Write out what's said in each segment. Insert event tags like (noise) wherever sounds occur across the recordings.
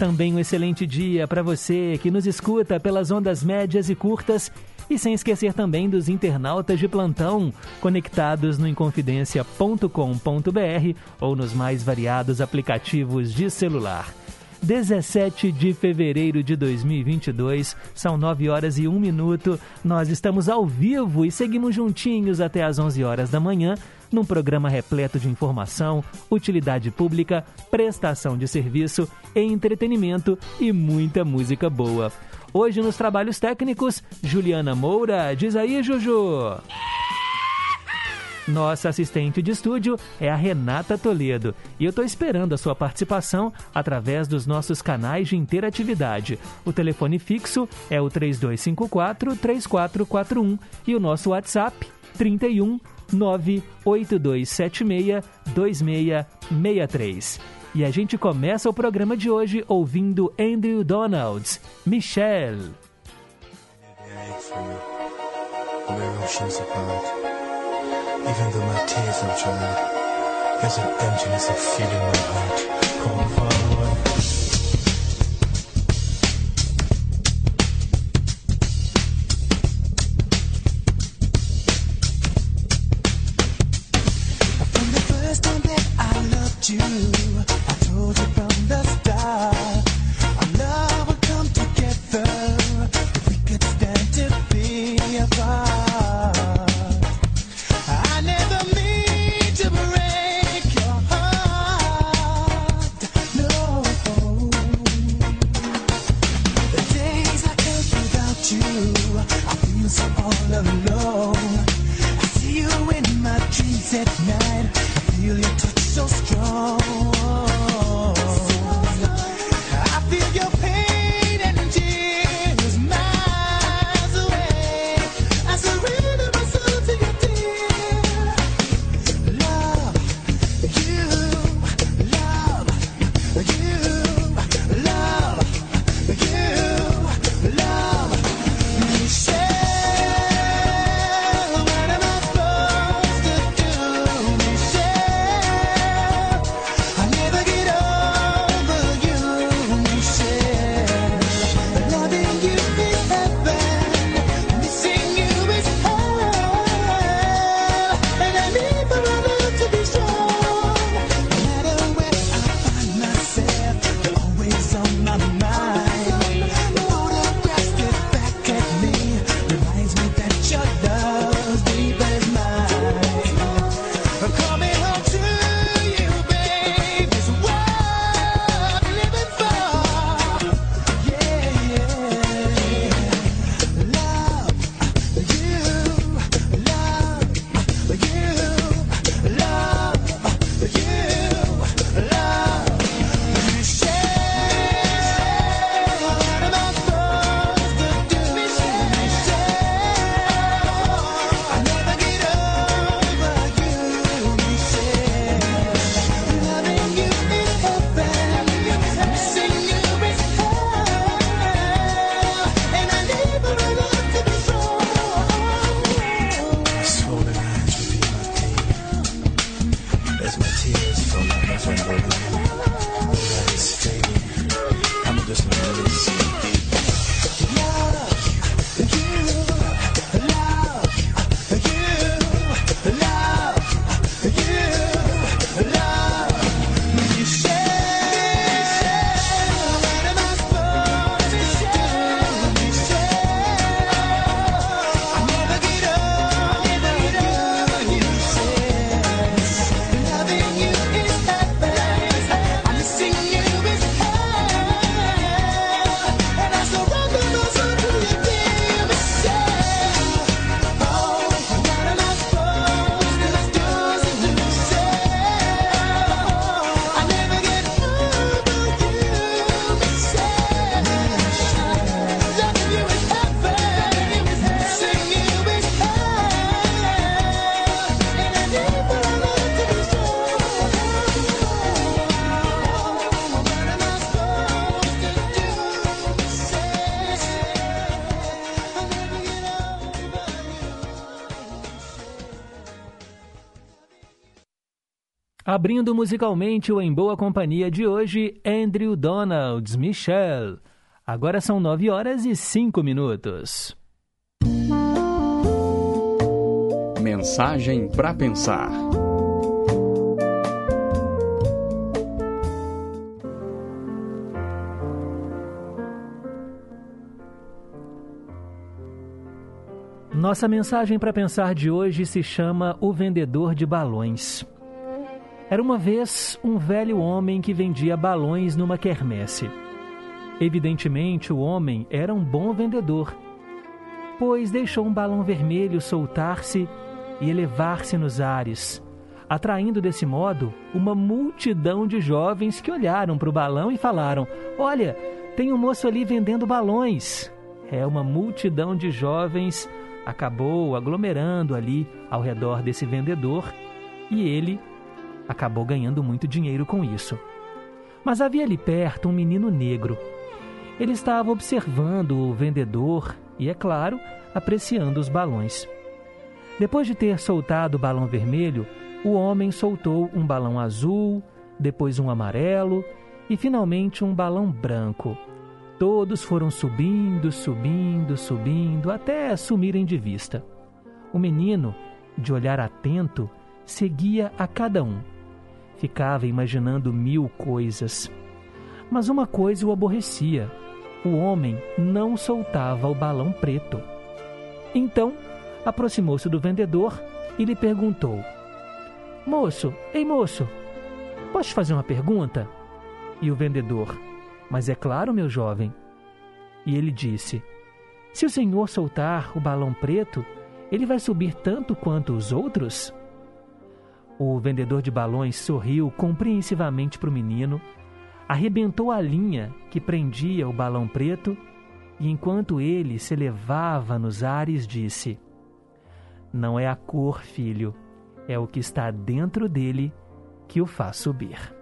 Também um excelente dia para você que nos escuta pelas ondas médias e curtas e sem esquecer também dos internautas de plantão conectados no inconfidencia.com.br ou nos mais variados aplicativos de celular. 17 de fevereiro de 2022, são 9 horas e 1 minuto. Nós estamos ao vivo e seguimos juntinhos até às 11 horas da manhã, num programa repleto de informação, utilidade pública, prestação de serviço, entretenimento e muita música boa. Hoje nos trabalhos técnicos, Juliana Moura. Diz aí, Juju. Nossa assistente de estúdio é a Renata Toledo e eu estou esperando a sua participação através dos nossos canais de interatividade. O telefone fixo é o 3254-3441 e o nosso WhatsApp 31 98276 2663. E a gente começa o programa de hoje ouvindo Andrew Donalds, Michelle. Even though my tears dried, there's an emptiness my heart. You, Oh. Abrindo musicalmente o Em Boa Companhia de hoje, Andrew Donalds, Michelle. Agora são 9 horas e 5 minutos. Mensagem para pensar. Nossa mensagem para pensar de hoje se chama O Vendedor de Balões. Era uma vez um velho homem que vendia balões numa quermesse. Evidentemente, o homem era um bom vendedor, pois deixou um balão vermelho soltar-se e elevar-se nos ares, atraindo desse modo uma multidão de jovens que olharam para o balão e falaram: Olha, tem um moço ali vendendo balões. É uma multidão de jovens acabou aglomerando ali ao redor desse vendedor e ele acabou ganhando muito dinheiro com isso. Mas havia ali perto um menino negro. Ele estava observando o vendedor e, é claro, apreciando os balões. Depois de ter soltado o balão vermelho, o homem soltou um balão azul, depois um amarelo e finalmente um balão branco. Todos foram subindo, subindo, subindo, até sumirem de vista. O menino, de olhar atento, seguia a cada um. Ficava imaginando mil coisas. Mas uma coisa o aborrecia: o homem não soltava o balão preto. Então, aproximou-se do vendedor e lhe perguntou: Moço, ei moço, posso te fazer uma pergunta? E o vendedor: mas é claro, meu jovem. E ele disse: Se o senhor soltar o balão preto, ele vai subir tanto quanto os outros? O vendedor de balões sorriu compreensivamente para o menino, arrebentou a linha que prendia o balão preto e, enquanto ele se elevava nos ares, disse: Não é a cor, filho, é o que está dentro dele que o faz subir.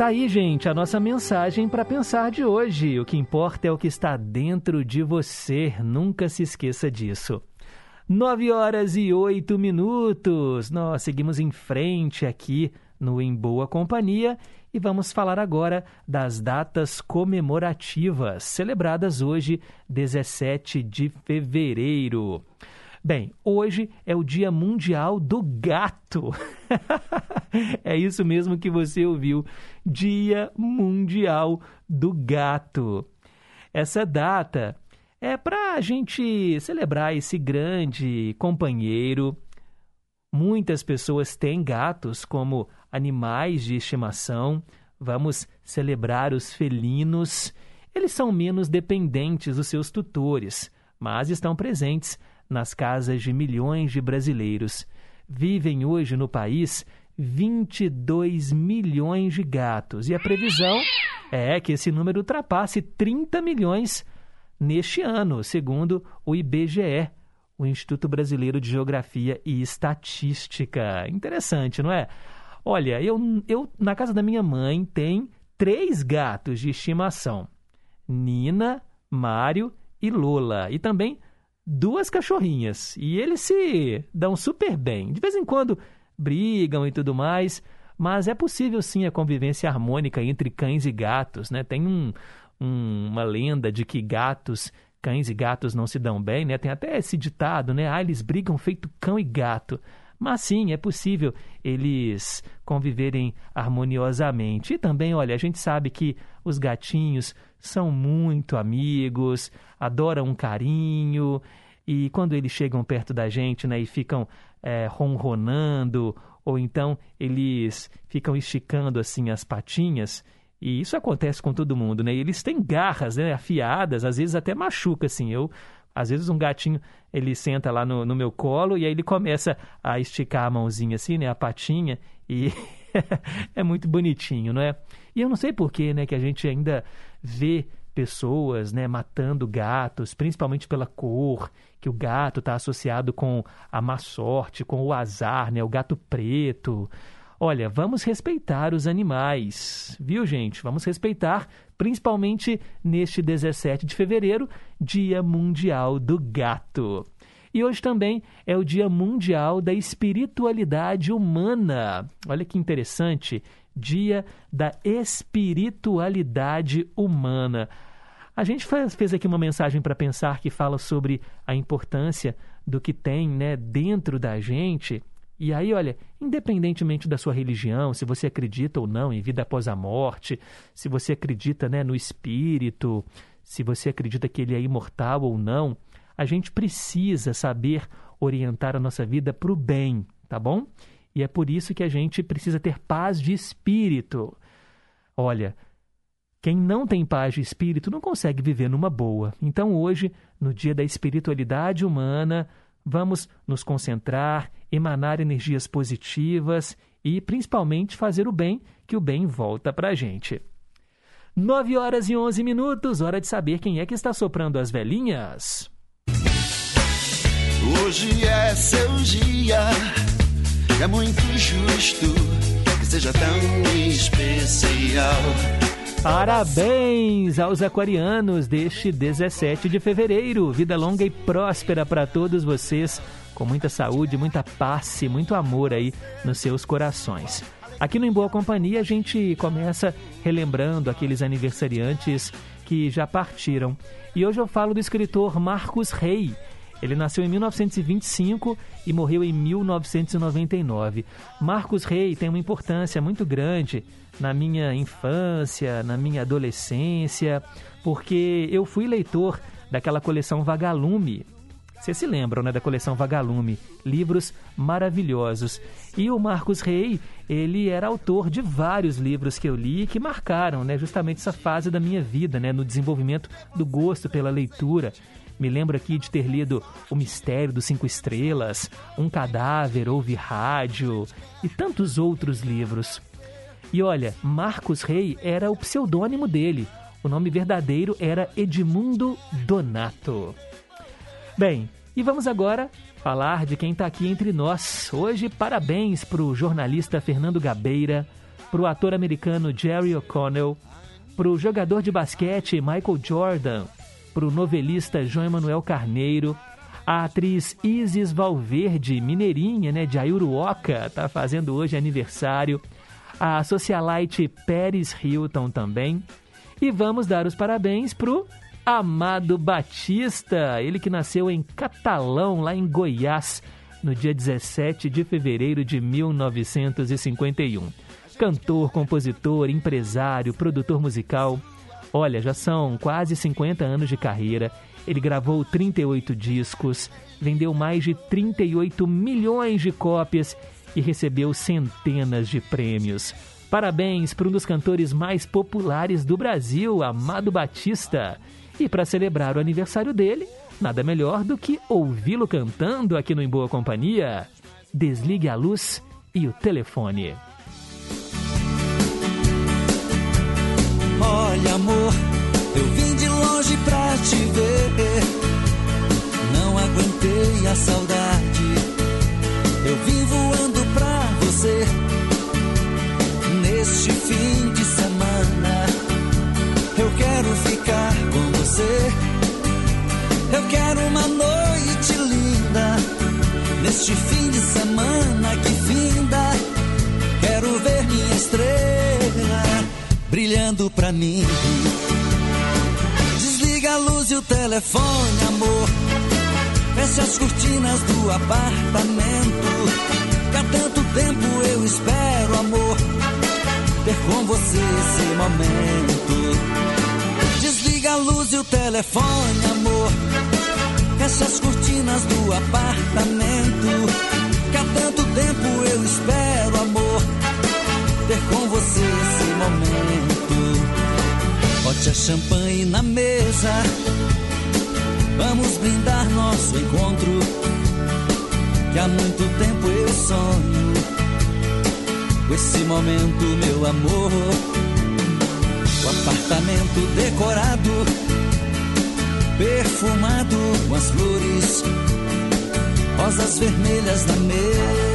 Tá aí, gente, a nossa mensagem para pensar de hoje. O que importa é o que está dentro de você. Nunca se esqueça disso. 9 horas e 8 minutos. Nós seguimos em frente aqui no Em Boa Companhia e vamos falar agora das datas comemorativas celebradas hoje, 17 de fevereiro. Bem, hoje é o Dia Mundial do Gato. (laughs) é isso mesmo que você ouviu. Dia Mundial do Gato. Essa data é para a gente celebrar esse grande companheiro. Muitas pessoas têm gatos como animais de estimação. Vamos celebrar os felinos. Eles são menos dependentes dos seus tutores, mas estão presentes nas casas de milhões de brasileiros. Vivem hoje no país 22 milhões de gatos e a previsão é que esse número ultrapasse 30 milhões neste ano, segundo o IBGE, o Instituto Brasileiro de Geografia e Estatística. Interessante, não é? Olha, eu, eu na casa da minha mãe tem três gatos de estimação: Nina, Mário e Lola. E também duas cachorrinhas e eles se dão super bem. De vez em quando brigam e tudo mais, mas é possível sim a convivência harmônica entre cães e gatos, né? Tem um, um, uma lenda de que gatos, cães e gatos não se dão bem, né? Tem até esse ditado, né? Ah, eles brigam feito cão e gato. Mas sim, é possível eles conviverem harmoniosamente. E também, olha, a gente sabe que os gatinhos são muito amigos, adoram um carinho, e quando eles chegam perto da gente né, e ficam é, ronronando, ou então eles ficam esticando assim as patinhas, e isso acontece com todo mundo, né? eles têm garras né, afiadas, às vezes até machuca, assim. Eu às vezes um gatinho, ele senta lá no, no meu colo e aí ele começa a esticar a mãozinha assim, né, a patinha, e (laughs) é muito bonitinho, não é? E eu não sei porquê, né, que a gente ainda vê pessoas, né, matando gatos, principalmente pela cor, que o gato está associado com a má sorte, com o azar, né, o gato preto. Olha, vamos respeitar os animais, viu, gente? Vamos respeitar, principalmente neste 17 de fevereiro, Dia Mundial do Gato. E hoje também é o Dia Mundial da Espiritualidade Humana. Olha que interessante, Dia da Espiritualidade Humana. A gente faz, fez aqui uma mensagem para pensar que fala sobre a importância do que tem né, dentro da gente. E aí, olha, independentemente da sua religião, se você acredita ou não em vida após a morte, se você acredita né, no espírito, se você acredita que ele é imortal ou não, a gente precisa saber orientar a nossa vida para o bem, tá bom? E é por isso que a gente precisa ter paz de espírito. Olha, quem não tem paz de espírito não consegue viver numa boa. Então, hoje, no dia da espiritualidade humana, vamos nos concentrar, emanar energias positivas e, principalmente, fazer o bem, que o bem volta para a gente. 9 horas e 11 minutos, hora de saber quem é que está soprando as velhinhas. Hoje é seu dia, é muito justo que seja tão especial. Parabéns aos aquarianos deste 17 de fevereiro. Vida longa e próspera para todos vocês, com muita saúde, muita paz e muito amor aí nos seus corações. Aqui no Em Boa Companhia a gente começa relembrando aqueles aniversariantes que já partiram. E hoje eu falo do escritor Marcos Rey. Ele nasceu em 1925 e morreu em 1999. Marcos Rey tem uma importância muito grande na minha infância, na minha adolescência, porque eu fui leitor daquela coleção Vagalume. Vocês se lembram, né, da coleção Vagalume? Livros maravilhosos. E o Marcos Rey, ele era autor de vários livros que eu li que marcaram, né, justamente essa fase da minha vida, né, no desenvolvimento do gosto pela leitura. Me lembro aqui de ter lido O Mistério dos Cinco Estrelas, Um Cadáver Ouve Rádio e tantos outros livros. E olha, Marcos Rey era o pseudônimo dele. O nome verdadeiro era Edmundo Donato. Bem, e vamos agora falar de quem está aqui entre nós. Hoje, parabéns para o jornalista Fernando Gabeira, para o ator americano Jerry O'Connell, para o jogador de basquete Michael Jordan, para o novelista João Emanuel Carneiro, a atriz Isis Valverde, mineirinha, né, de Ayuruoca, está fazendo hoje aniversário, a socialite Pérez Hilton também. E vamos dar os parabéns pro Amado Batista, ele que nasceu em Catalão, lá em Goiás, no dia 17 de fevereiro de 1951. Cantor, compositor, empresário, produtor musical. Olha, já são quase 50 anos de carreira. Ele gravou 38 discos, vendeu mais de 38 milhões de cópias e recebeu centenas de prêmios. Parabéns para um dos cantores mais populares do Brasil, Amado Batista. E para celebrar o aniversário dele, nada melhor do que ouvi-lo cantando aqui no Em Boa Companhia. Desligue a luz e o telefone. Olha, amor, eu vim de longe pra te ver. Não aguentei a saudade. Eu vim Neste fim de semana, eu quero ficar com você. Eu quero uma noite linda. Neste fim de semana que finda, quero ver minha estrela brilhando pra mim. Desliga a luz e o telefone, amor. Feche as cortinas do apartamento. Há tanto tempo eu espero, amor. Ter com você esse momento. Desliga a luz e o telefone, amor. Feche as cortinas do apartamento. Que há tanto tempo eu espero, amor ter com você esse momento. Bote a champanhe na mesa, vamos brindar nosso encontro. Que há muito tempo eu sonho com esse momento, meu amor. O apartamento decorado, perfumado com as flores, rosas vermelhas na mesa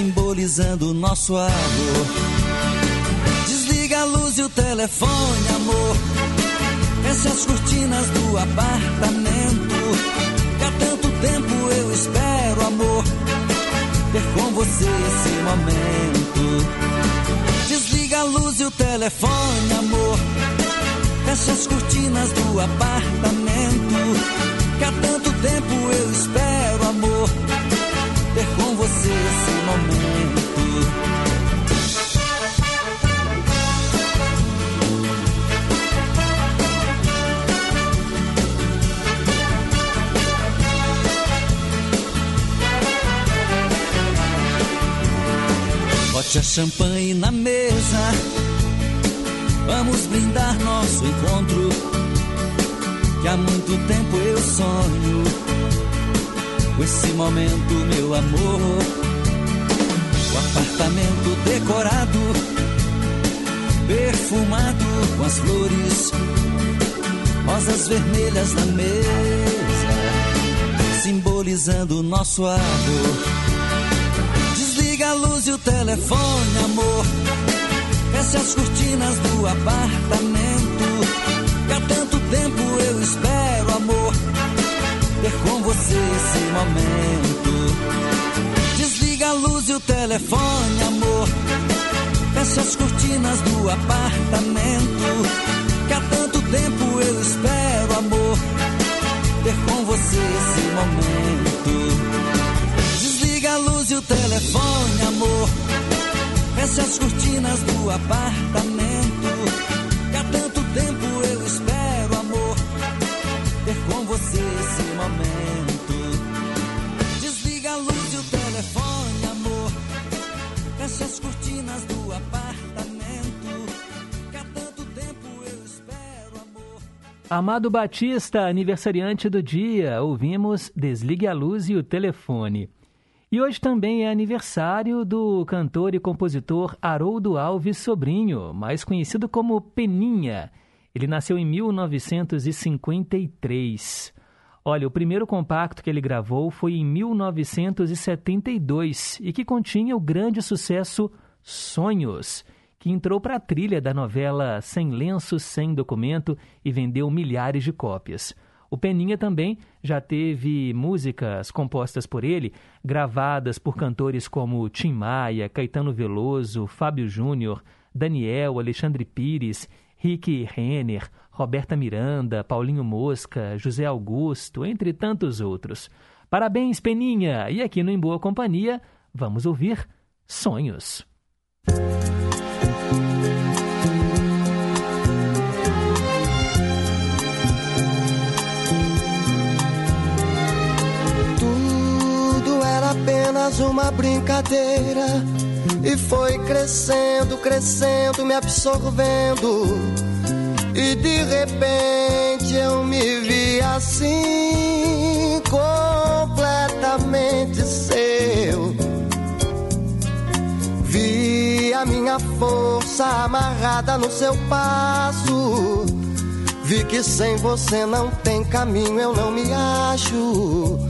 simbolizando nosso amor. Desliga a luz e o telefone, amor. Feche as cortinas do apartamento. Que há tanto tempo eu espero, amor, ter com você esse momento. Desliga a luz e o telefone, amor. Fecha as cortinas do apartamento. Que há tanto tempo eu espero, amor, ter com você esse momento. A champanhe na mesa. Vamos brindar nosso encontro. Que há muito tempo eu sonho com esse momento, meu amor. O apartamento decorado, perfumado com as flores, rosas vermelhas na mesa, simbolizando nosso amor. Desliga a luz e o telefone, amor. Feche as cortinas do apartamento. Que há tanto tempo eu espero, amor, ter com você esse momento. Desliga a luz e o telefone, amor. Feche as cortinas do apartamento. Que há tanto tempo eu espero, amor, ter com você esse momento. Desliga a luz e o telefone, amor. Feche as cortinas do apartamento. Que há tanto tempo eu espero, amor, ter com você esse momento. Desliga a luz e o telefone, amor. Feche as cortinas do apartamento. Que há tanto tempo eu espero, amor. Amado Batista, aniversariante do dia, ouvimos Desligue a Luz e o Telefone. E hoje também é aniversário do cantor e compositor Haroldo Alves Sobrinho, mais conhecido como Peninha. Ele nasceu em 1953. Olha, o primeiro compacto que ele gravou foi em 1972 e que continha o grande sucesso Sonhos, que entrou para a trilha da novela Sem Lenço, Sem Documento e vendeu milhares de cópias. O Peninha também já teve músicas compostas por ele, gravadas por cantores como Tim Maia, Caetano Veloso, Fábio Júnior, Daniel, Alexandre Pires, Rick Renner, Roberta Miranda, Paulinho Mosca, José Augusto, entre tantos outros. Parabéns, Peninha! E aqui no Em Boa Companhia, vamos ouvir Sonhos. Uma brincadeira e foi crescendo, crescendo, me absorvendo. E de repente eu me vi assim, completamente seu. Vi a minha força amarrada no seu passo. Vi que sem você não tem caminho, eu não me acho.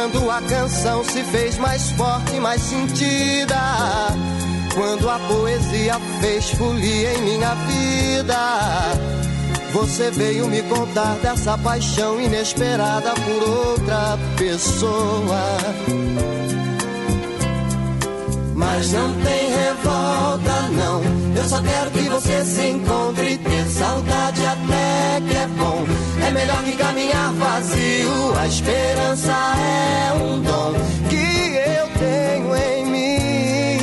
Quando a canção se fez mais forte, mais sentida. Quando a poesia fez folia em minha vida. Você veio me contar dessa paixão inesperada por outra pessoa. Mas não tem revolta, não. Eu só quero que você se encontre. Ter saudade até que é bom. É melhor que caminhar vazio. A esperança é um dom que eu tenho em mim.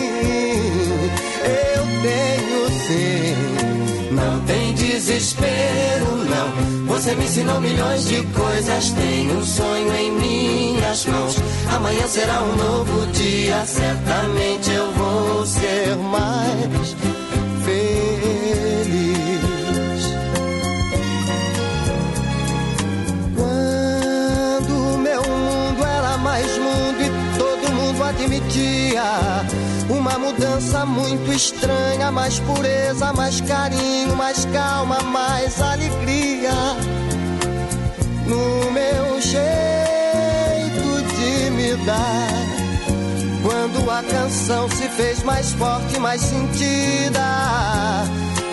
Eu tenho sim. Não tem desespero, não. Você me ensinou milhões de coisas. Tem um sonho em minhas mãos. Amanhã será um novo dia. Certamente eu vou ser mais feliz. Quando meu mundo era mais admitia. Uma mudança muito estranha, mais pureza, mais carinho, mais calma, mais alegria. No meu jeito de me dar. Quando a canção se fez mais forte, mais sentida.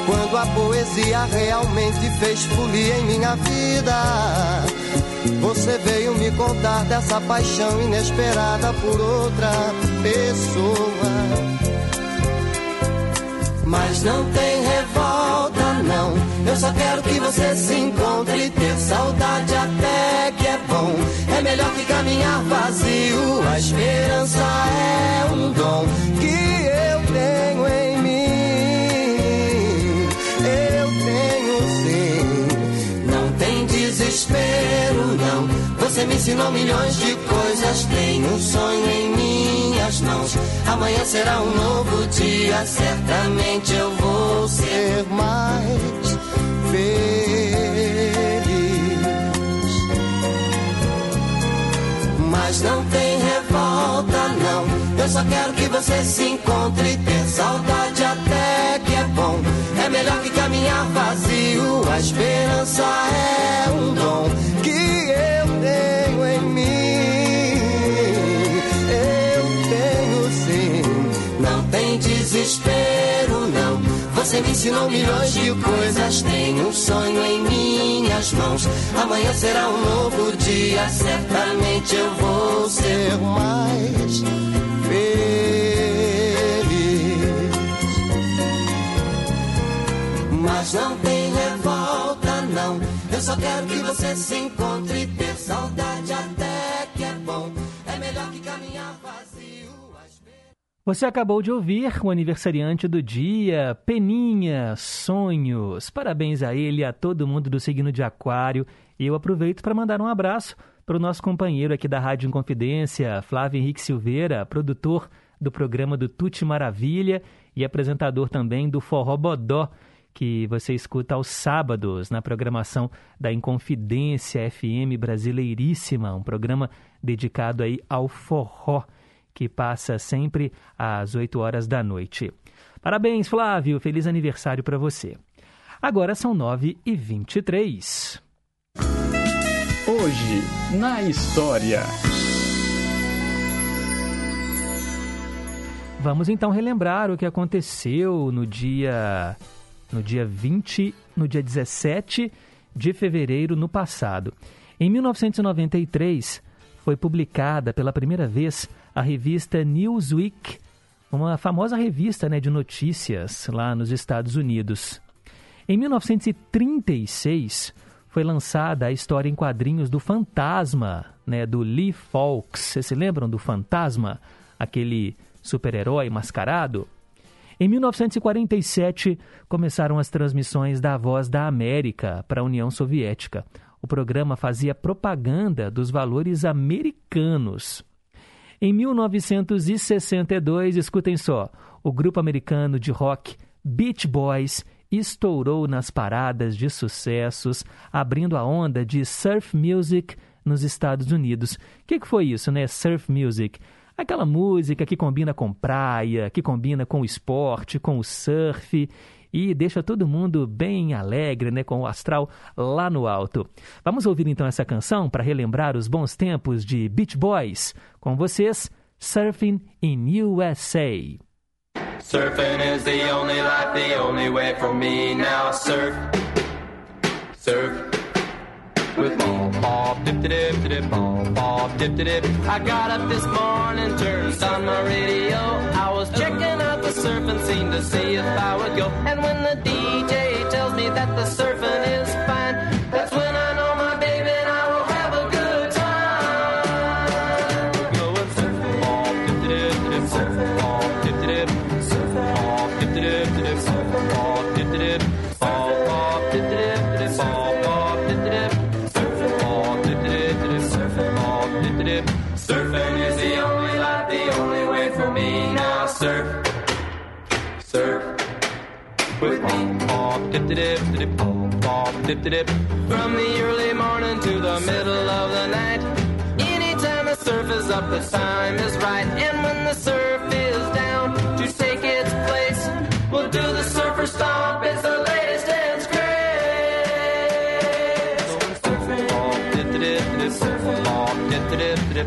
Quando a poesia realmente fez folia em minha vida. Você veio me contar dessa paixão inesperada por outra pessoa. Mas não tem revolta, não. Eu só quero que você se encontre. Ter saudade até que é bom. É melhor que caminhar vazio. A esperança é um dom que eu tenho em mim. Eu tenho sim. Não tem desespero, não. Você me ensinou milhões de coisas. Tenho um sonho em minhas mãos. Amanhã será um novo dia. Certamente eu vou ser mais feliz. Mas não tem revolta, não. Eu só quero que você se encontre. Ter saudade até que é bom. É melhor que caminhar vazio. A esperança é um dom que eu tenho em mim. Eu tenho sim. Não tem desespero, não. Você me ensinou milhões de coisas. Tenho um sonho em minhas mãos. Amanhã será um novo dia. Certamente eu vou ser mais feliz. Mas não tem revolta, não. Eu só quero que você se encontre. Ter saudade até que é bom. É melhor que caminhar vazio. Você acabou de ouvir o aniversariante do dia, Peninha Sonhos. Parabéns a ele e a todo mundo do signo de Aquário. E eu aproveito para mandar um abraço para o nosso companheiro aqui da Rádio Inconfidência, Flávio Henrique Silveira, produtor do programa do Tuti Maravilha e apresentador também do Forró Bodó, que você escuta aos sábados na programação da Inconfidência FM Brasileiríssima, um programa dedicado aí ao forró que passa sempre às 8 horas da noite. Parabéns, Flávio! Feliz aniversário para você. Agora são 9 e 23 Hoje, na história. Vamos então relembrar o que aconteceu no dia no dia 20, no dia 17 de fevereiro no passado. Em 1993, foi publicada pela primeira vez a revista Newsweek, uma famosa revista né, de notícias lá nos Estados Unidos. Em 1936, foi lançada a história em quadrinhos do Fantasma, né, do Lee Fawkes. Vocês se lembram do Fantasma? Aquele super-herói mascarado? Em 1947, começaram as transmissões da Voz da América para a União Soviética. O programa fazia propaganda dos valores americanos. Em 1962, escutem só, o grupo americano de rock Beach Boys estourou nas paradas de sucessos, abrindo a onda de surf music nos Estados Unidos. O que, que foi isso, né? Surf music. Aquela música que combina com praia, que combina com o esporte, com o surf e deixa todo mundo bem alegre, né, com o astral lá no alto. Vamos ouvir então essa canção para relembrar os bons tempos de Beach Boys. Com vocês, Surfing in USA. Surfing is the only life, the only way for me now. Surf, surf. With me, pop, dip, dip, dip, pop, pop, dip, dip. I got up this morning, turned on my radio. I was checking out the surfing scene to see if I would go. And when the DJ tells me that the surfing is From the early morning to the middle of the night. Anytime I surf is up, the time is right. And when the surf is down to take its place, we'll do the surfer stomp. It's the latest dance craze. Surfing.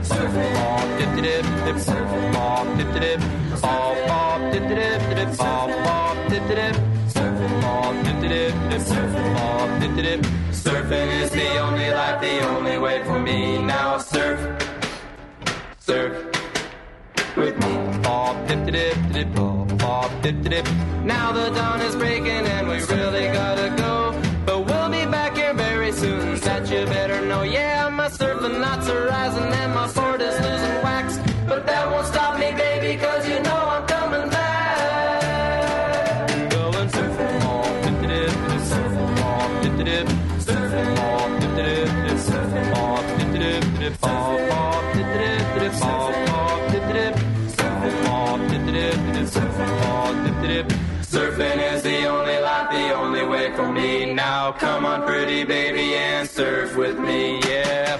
Surfing. Surfing. Surfing. Surfing. Is the only life, the only way for me. Now surf, surf with me. Now the dawn is breaking and we really gotta go. But we'll be back here very soon. That you better know. Yeah, my surfing knots are rising and my board is losing wax. But that won't stop me, baby, cause you know on, pretty baby, and surf with me, yeah.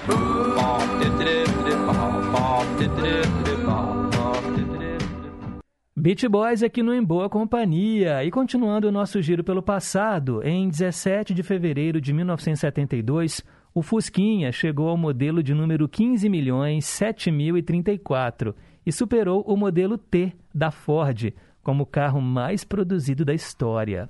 Beach Boys aqui no Em Boa Companhia. E continuando o nosso giro pelo passado, em 17 de fevereiro de 1972, o Fusquinha chegou ao modelo de número 15.007.034 e superou o modelo T da Ford como o carro mais produzido da história.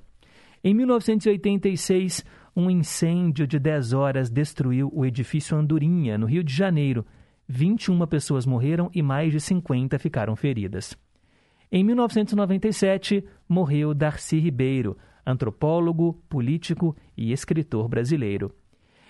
Em 1986, um incêndio de 10 horas destruiu o edifício Andorinha, no Rio de Janeiro. 21 pessoas morreram e mais de 50 ficaram feridas. Em 1997, morreu Darcy Ribeiro, antropólogo, político e escritor brasileiro.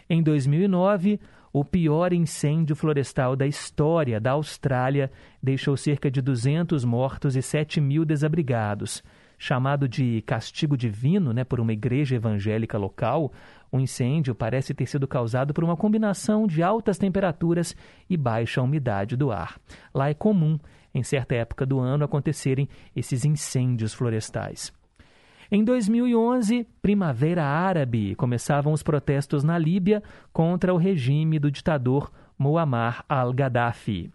Em 2009, o pior incêndio florestal da história da Austrália deixou cerca de 200 mortos e 7 mil desabrigados. Chamado de castigo divino né, por uma igreja evangélica local, o incêndio parece ter sido causado por uma combinação de altas temperaturas e baixa umidade do ar. Lá é comum, em certa época do ano, acontecerem esses incêndios florestais. Em 2011, Primavera Árabe, começavam os protestos na Líbia contra o regime do ditador Muammar al-Gaddafi.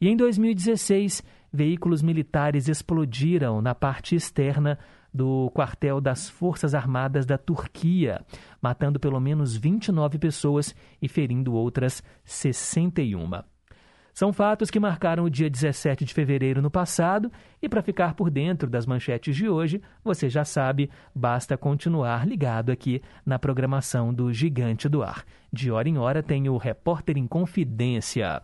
E em 2016, veículos militares explodiram na parte externa do quartel das Forças Armadas da Turquia, matando pelo menos 29 pessoas e ferindo outras 61. São fatos que marcaram o dia 17 de fevereiro no passado, e para ficar por dentro das manchetes de hoje, você já sabe, basta continuar ligado aqui na programação do Gigante do Ar. De hora em hora tem o Repórter em Confidência.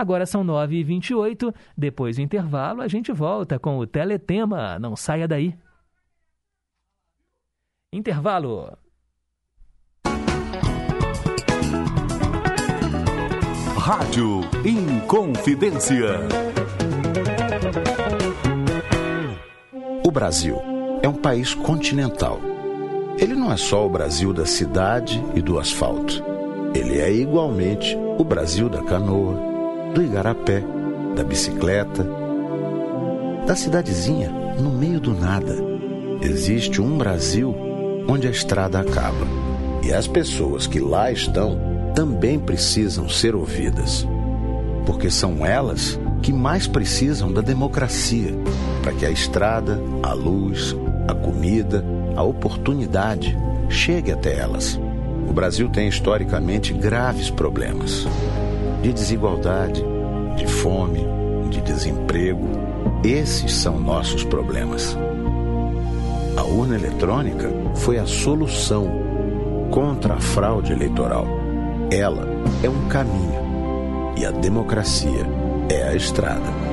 Agora são 9h28, depois do intervalo a gente volta com o Teletema. Não saia daí. Intervalo. Rádio Inconfidência. O Brasil é um país continental. Ele não é só o Brasil da cidade e do asfalto. Ele é igualmente o Brasil da canoa, do igarapé, da bicicleta, da cidadezinha no meio do nada. Existe um Brasil onde a estrada acaba. E as pessoas que lá estão também precisam ser ouvidas. Porque são elas que mais precisam da democracia para que a estrada, a luz, a comida, a oportunidade chegue até elas. O Brasil tem historicamente graves problemas de desigualdade, de fome, de desemprego. Esses são nossos problemas. A urna eletrônica foi a solução contra a fraude eleitoral. Ela é um caminho e a democracia é a estrada.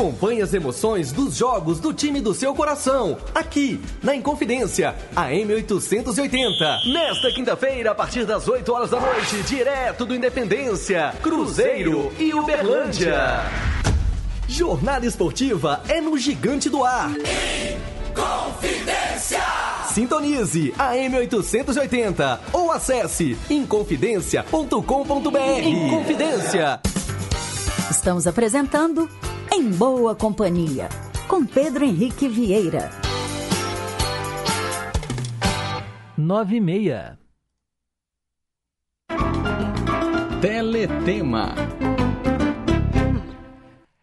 Acompanhe as emoções dos jogos do time do seu coração, aqui na Inconfidência, a M880. Nesta quinta-feira, a partir das 8 horas da noite, direto do Independência, Cruzeiro e Uberlândia. Jornada esportiva é no Gigante do Ar. Confidência. Sintonize a M880 ou acesse inconfidencia.com.br. Inconfidência. Estamos apresentando Em Boa Companhia, com Pedro Henrique Vieira. 96. Teletema.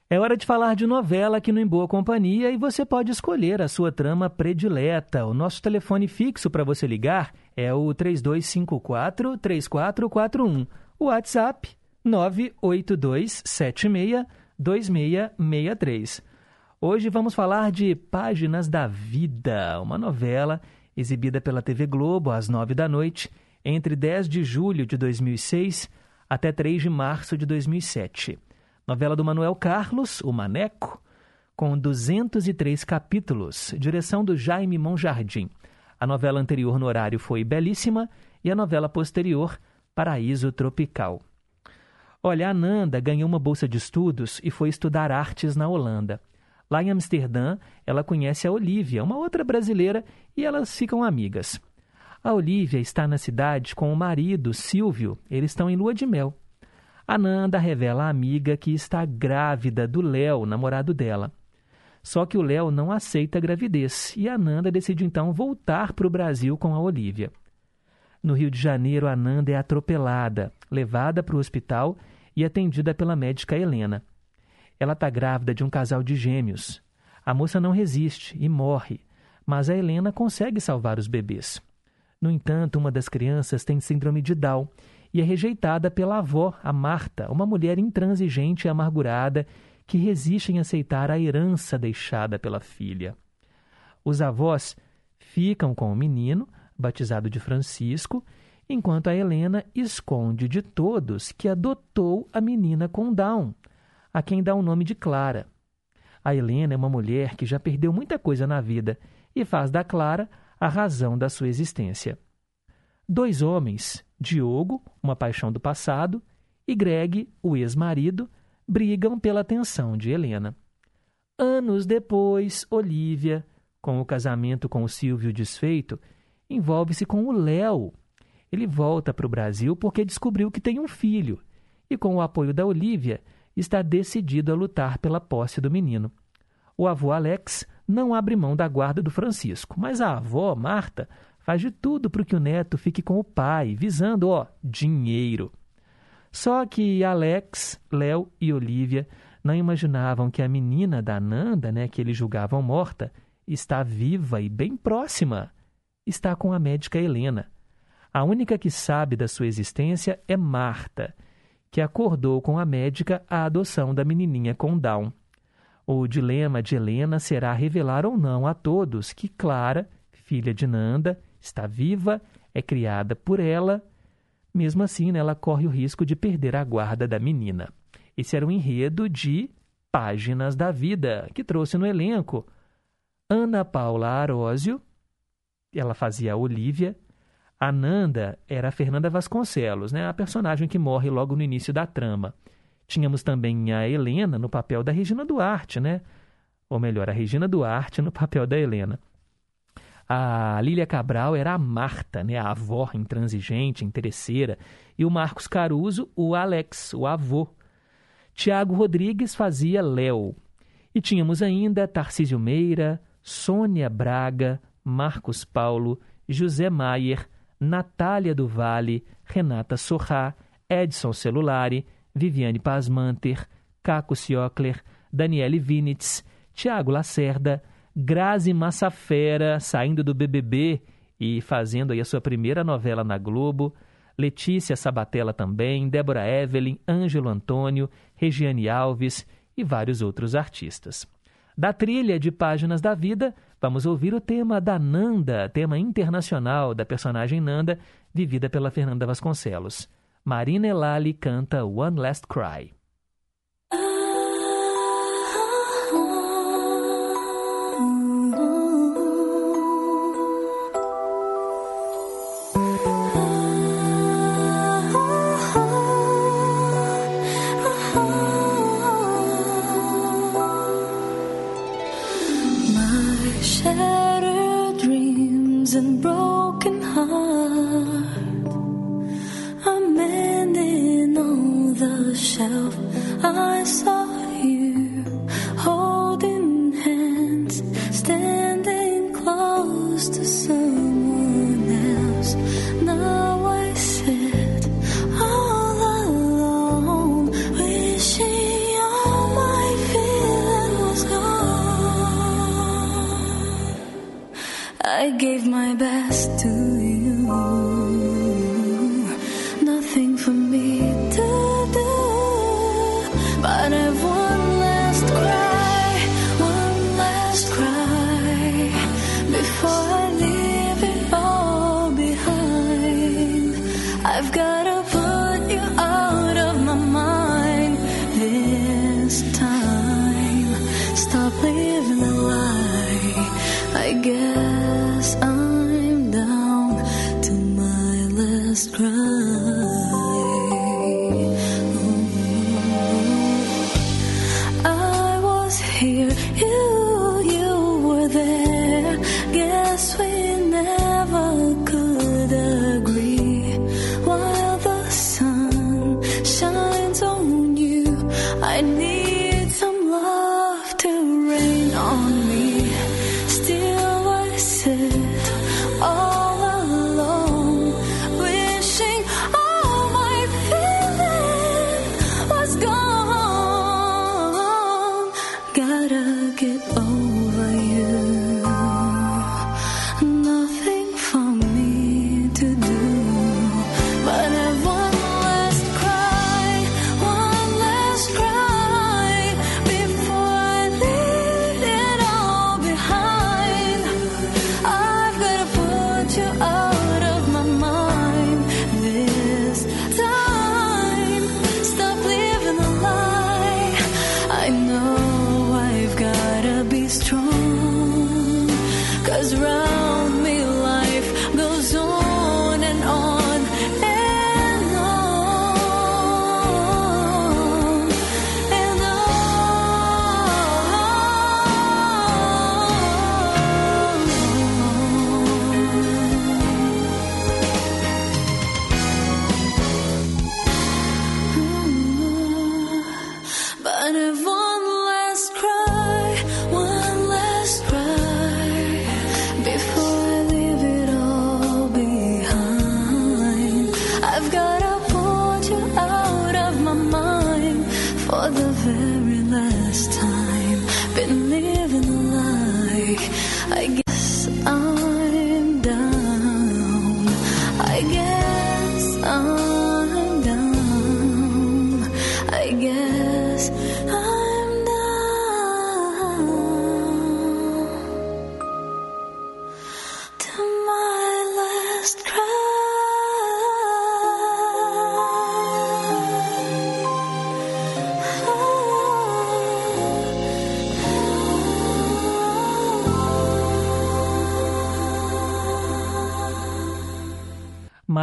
É hora de falar de novela aqui no Em Boa Companhia e você pode escolher a sua trama predileta. O nosso telefone fixo para você ligar é o 3254-3441. O WhatsApp 982762663. Hoje vamos falar de Páginas da Vida, uma novela exibida pela TV Globo às nove da noite, entre 10 de julho de 2006 até 3 de março de 2007. Novela do Manuel Carlos, O Maneco, com 203 capítulos, direção do Jaime Monjardim. A novela anterior no horário foi Belíssima e a novela posterior, Paraíso Tropical. Olha, a Nanda ganhou uma bolsa de estudos e foi estudar artes na Holanda. Lá em Amsterdã, ela conhece a Olivia, uma outra brasileira, e elas ficam amigas. A Olivia está na cidade com o marido, Silvio. Eles estão em lua de mel. A Nanda revela à amiga que está grávida do Léo, namorado dela. Só que o Léo não aceita a gravidez e a Nanda decide então voltar para o Brasil com a Olivia. No Rio de Janeiro, a Nanda é atropelada, levada para o hospital e atendida pela médica Helena. Ela está grávida de um casal de gêmeos. A moça não resiste e morre, mas a Helena consegue salvar os bebês. No entanto, uma das crianças tem síndrome de Down e é rejeitada pela avó, a Marta, uma mulher intransigente e amargurada que resiste em aceitar a herança deixada pela filha. Os avós ficam com o menino, batizado de Francisco, enquanto a Helena esconde de todos que adotou a menina com Down, a quem dá o nome de Clara. A Helena é uma mulher que já perdeu muita coisa na vida e faz da Clara a razão da sua existência. Dois homens, Diogo, uma paixão do passado, e Greg, o ex-marido, brigam pela atenção de Helena. Anos depois, Olivia, com o casamento com o Silvio desfeito, envolve-se com o Léo. Ele volta para o Brasil porque descobriu que tem um filho e, com o apoio da Olivia, está decidido a lutar pela posse do menino. O avô Alex não abre mão da guarda do Francisco, mas a avó, Marta, faz de tudo para que o neto fique com o pai, visando, ó, dinheiro. Só que Alex, Léo e Olivia não imaginavam que a menina da Nanda, né, que eles julgavam morta, está viva e bem próxima. Está com a médica Helena. A única que sabe da sua existência é Marta, que acordou com a médica a adoção da menininha com Down. O dilema de Helena será revelar ou não a todos que Clara, filha de Nanda, está viva, é criada por ela. Mesmo assim, ela corre o risco de perder a guarda da menina. Esse era o enredo de Páginas da Vida, que trouxe no elenco Ana Paula Arósio, ela fazia Olivia. A Nanda era a Fernanda Vasconcelos, né, a personagem que morre logo no início da trama. Tínhamos também a Helena no papel da Regina Duarte, né? Ou melhor, a Regina Duarte no papel da Helena. A Lília Cabral era a Marta, né? a avó intransigente, interesseira. E o Marcos Caruso, o Alex, o avô. Tiago Rodrigues fazia Léo. E tínhamos ainda Tarcísio Meira, Sônia Braga, Marcos Paulo, José Maier, Natália do Vale, Renata Sorrá, Edson Celulari, Viviane Pasmanter, Caco Ciocler, Daniele Vinitz, Tiago Lacerda, Grazi Massafera, saindo do BBB e fazendo aí a sua primeira novela na Globo, Letícia Sabatella também, Débora Evelyn, Ângelo Antônio, Regiane Alves e vários outros artistas. Da trilha de Páginas da Vida, vamos ouvir o tema da Nanda, tema internacional da personagem Nanda, vivida pela Fernanda Vasconcelos. Marina Elali canta One Last Cry. I saw you holding hands, standing close to someone else. Now I sit all alone, wishing all my feeling was gone. I gave my best to Gotta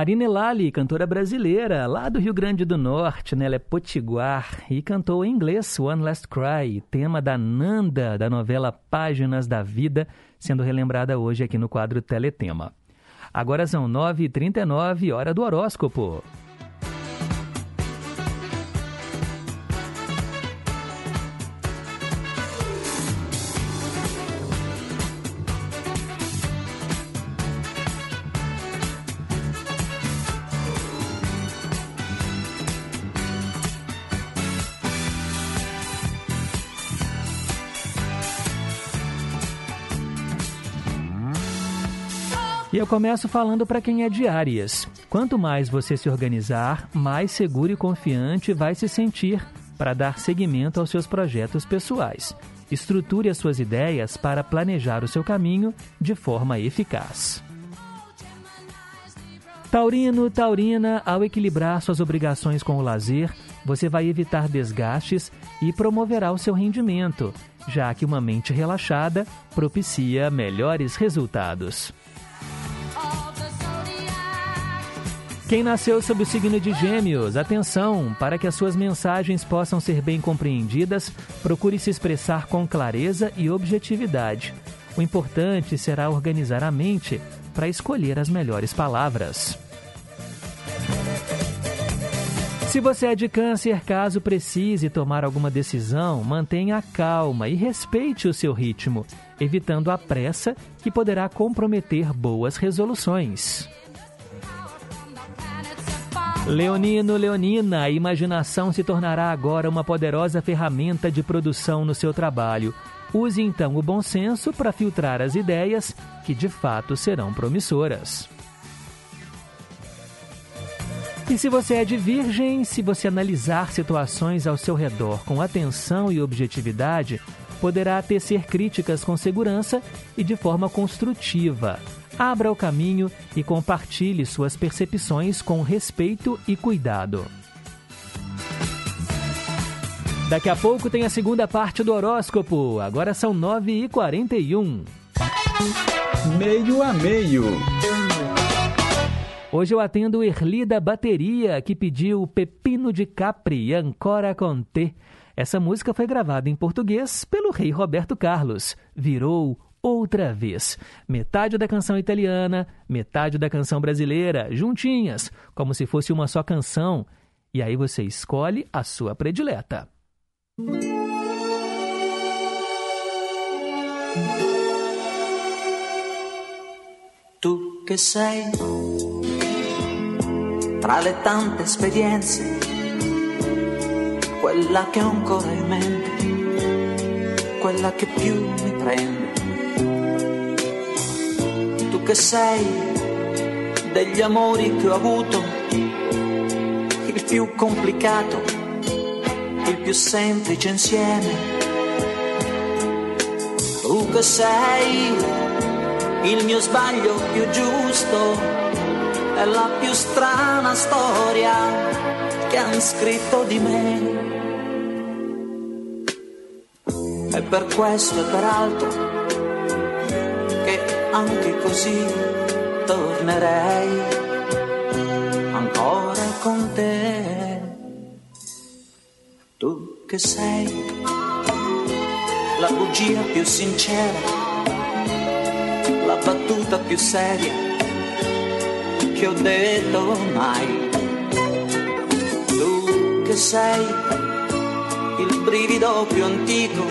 Marina Elali, cantora brasileira, lá do Rio Grande do Norte, né? ela é potiguar e cantou em inglês One Last Cry, tema da Nanda, da novela Páginas da Vida, sendo relembrada hoje aqui no quadro Teletema. Agora são 9h39, hora do horóscopo. Eu começo falando para quem é de. Quanto mais você se organizar, mais seguro e confiante vai se sentir para dar seguimento aos seus projetos pessoais. Estruture as suas ideias para planejar o seu caminho de forma eficaz. Taurino, Taurina, ao equilibrar suas obrigações com o lazer, você vai evitar desgastes e promoverá o seu rendimento, já que uma mente relaxada propicia melhores resultados. Quem nasceu sob o signo de Gêmeos, atenção! Para que as suas mensagens possam ser bem compreendidas, procure se expressar com clareza e objetividade. O importante será organizar a mente para escolher as melhores palavras. Se você é de câncer, caso precise tomar alguma decisão, mantenha a calma e respeite o seu ritmo, evitando a pressa que poderá comprometer boas resoluções. Leonino, Leonina, a imaginação se tornará agora uma poderosa ferramenta de produção no seu trabalho. Use então o bom senso para filtrar as ideias que de fato serão promissoras. E se você é de virgem, se você analisar situações ao seu redor com atenção e objetividade, poderá tecer críticas com segurança e de forma construtiva. Abra o caminho e compartilhe suas percepções com respeito e cuidado. Daqui a pouco tem a segunda parte do horóscopo. Agora são 9h41. Meio a meio. Hoje eu atendo Erli da Bateria, que pediu Pepino de Capri, Ancora con te. Essa música foi gravada em português pelo rei Roberto Carlos. Virou outra vez. Metade da canção italiana, metade da canção brasileira, juntinhas, como se fosse uma só canção. E aí você escolhe a sua predileta. Tu che sei tra le tante esperienze, quella che ho ancora in mente, quella che più mi prende. Che sei degli amori che ho avuto, il più complicato, il più semplice insieme. Tu che sei il mio sbaglio più giusto è la più strana storia che han scritto di me. E per questo e per altro anche così tornerei ancora con te. Tu che sei la bugia più sincera, la battuta più seria che ho detto mai. Tu che sei il brivido più antico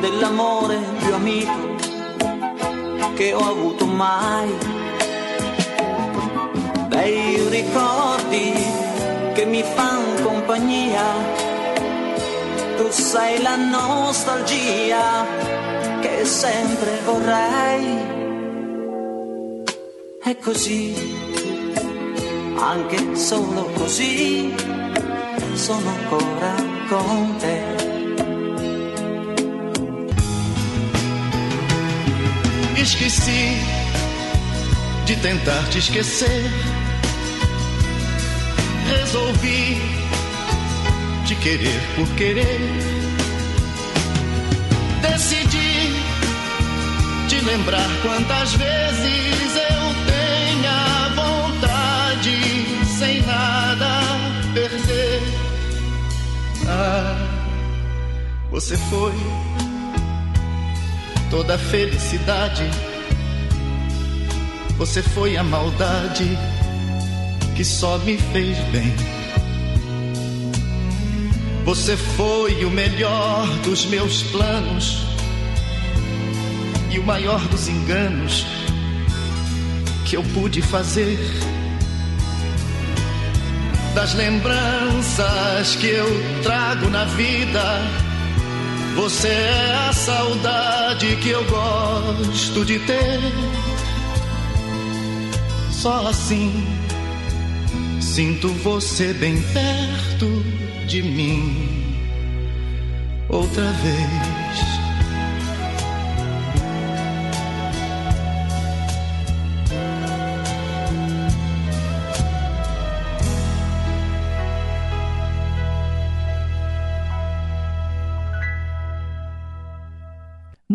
dell'amore più amico che ho avuto mai. Bei ricordi che mi fan compagnia, tu sei la nostalgia che sempre vorrei è così, anche solo così, sono ancora con te. Esqueci de tentar te esquecer. Resolvi te querer por querer. Decidi te lembrar quantas vezes eu tenha vontade sem nada perder. Ah, você foi toda a felicidade. Você foi a maldade que só me fez bem. Você foi o melhor dos meus planos e o maior dos enganos que eu pude fazer. Das lembranças que eu trago na vida, você é a saudade que eu gosto de ter. Só assim sinto você bem perto de mim outra vez.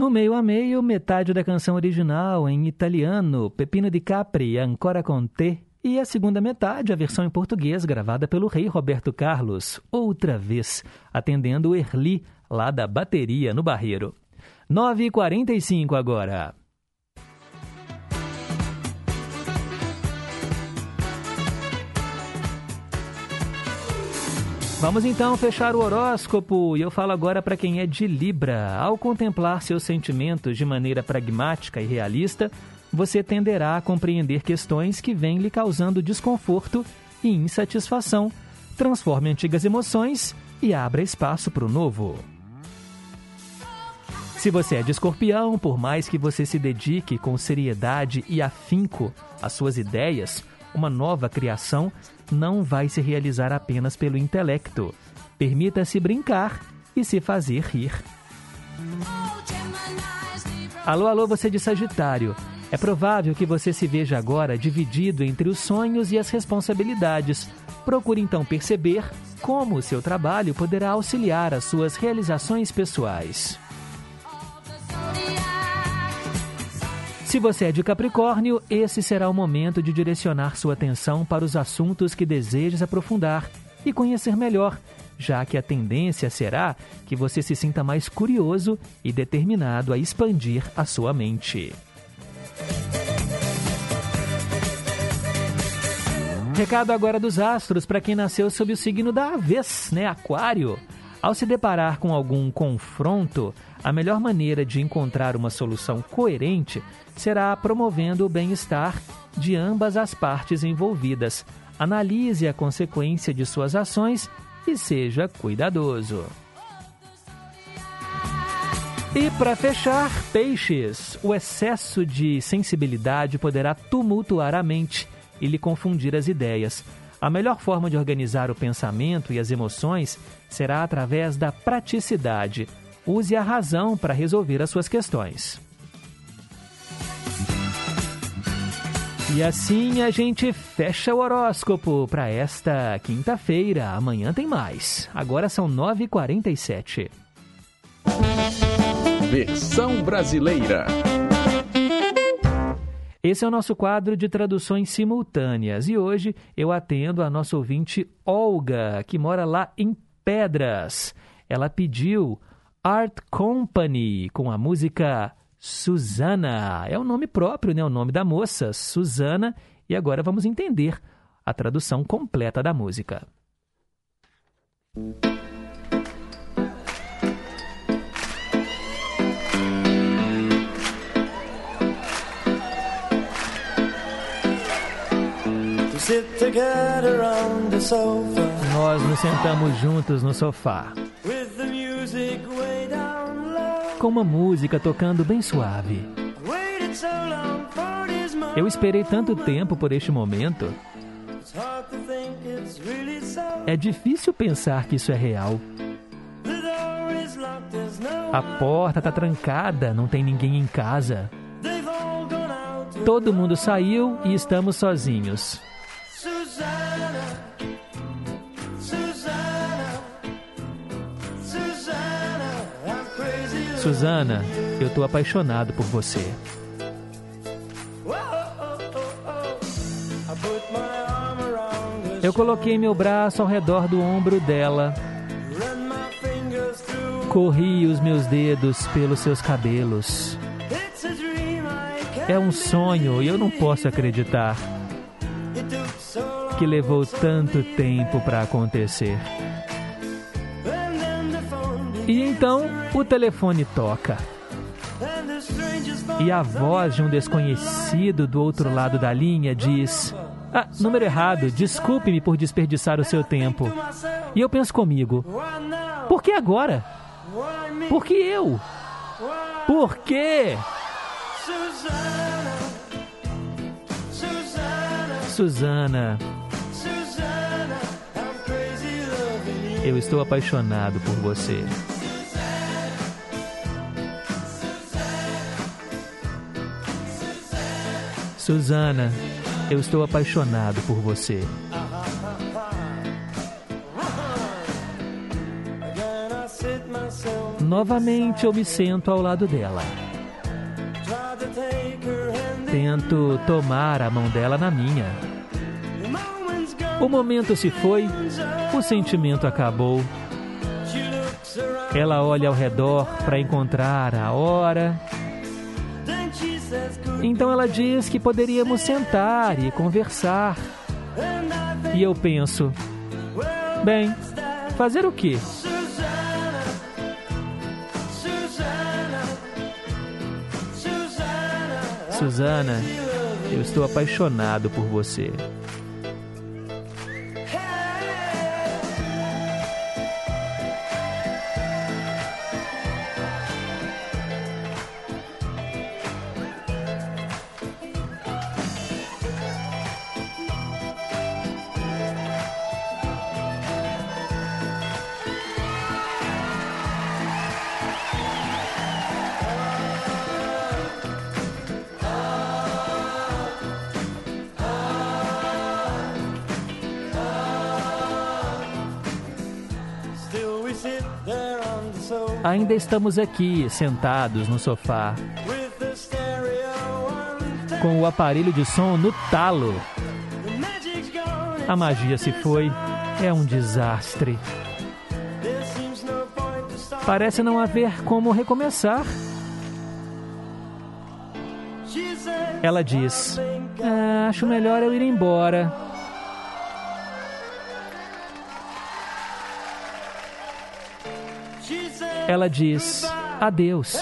No meio a meio, metade da canção original em italiano, Pepino di Capri, Ancora con te, e a segunda metade, a versão em português, gravada pelo rei Roberto Carlos, outra vez, atendendo o Erli, lá da bateria no Barreiro. 9h45 agora. Vamos então fechar o horóscopo e eu falo agora para quem é de Libra. Ao contemplar seus sentimentos de maneira pragmática e realista, você tenderá a compreender questões que vêm lhe causando desconforto e insatisfação. Transforme antigas emoções e abra espaço para o novo. Se você é de escorpião, por mais que você se dedique com seriedade e afinco às suas ideias, uma nova criação não vai se realizar apenas pelo intelecto. Permita-se brincar e se fazer rir. Alô, alô, você de Sagitário. É provável que você se veja agora dividido entre os sonhos e as responsabilidades. Procure então perceber como o seu trabalho poderá auxiliar as suas realizações pessoais. Se você é de Capricórnio, esse será o momento de direcionar sua atenção para os assuntos que desejas aprofundar e conhecer melhor, já que a tendência será que você se sinta mais curioso e determinado a expandir a sua mente. Recado agora dos astros para quem nasceu sob o signo da vez, né, Aquário. Ao se deparar com algum confronto, a melhor maneira de encontrar uma solução coerente será promovendo o bem-estar de ambas as partes envolvidas. Analise a consequência de suas ações e seja cuidadoso. E para fechar, peixes. O excesso de sensibilidade poderá tumultuar a mente e lhe confundir as ideias. A melhor forma de organizar o pensamento e as emoções será através da praticidade. Use a razão para resolver as suas questões. E assim a gente fecha o horóscopo para esta quinta-feira. Amanhã tem mais. Agora são 9h47. Versão brasileira. Esse é o nosso quadro de traduções simultâneas e hoje eu atendo a nossa ouvinte Olga, que mora lá em Pedras. Ela pediu Art Company com a música Susana. É o nome próprio, né? O nome da moça, Susana. E agora vamos entender a tradução completa da música. Nós nos sentamos juntos no sofá, com uma música tocando bem suave. Eu esperei tanto tempo por este momento. É difícil pensar que isso é real. A porta tá trancada, não tem ninguém em casa. Todo mundo saiu e estamos sozinhos. Susana, eu tô apaixonado por você. Eu coloquei meu braço ao redor do ombro dela, corri os meus dedos pelos seus cabelos. É um sonho e eu não posso acreditar que levou tanto tempo para acontecer. E então o telefone toca e a voz de um desconhecido do outro lado da linha diz: Ah, número errado, desculpe-me por desperdiçar o seu tempo. E eu penso comigo: por que agora? Por que eu? Por quê? Susana, eu estou apaixonado por você. Susana, eu estou apaixonado por você. Novamente eu me sento ao lado dela. Tento tomar a mão dela na minha. O momento se foi, o sentimento acabou. Ela olha ao redor para encontrar a hora. Então ela diz que poderíamos sentar e conversar. E eu penso, bem, fazer o quê? Susana, eu estou apaixonado por você. Ainda estamos aqui, sentados no sofá, com o aparelho de som no talo. A magia se foi, é um desastre. Parece não haver como recomeçar. Ela diz: "Ah, Acho melhor eu ir embora. Ela diz: Adeus.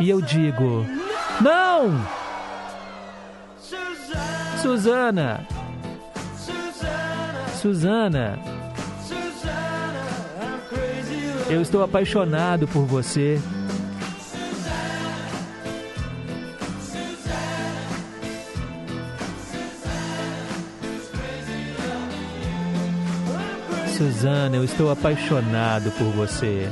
E eu digo: Não! Suzana! Suzana! Eu estou apaixonado por você. Suzana, eu estou apaixonado por você.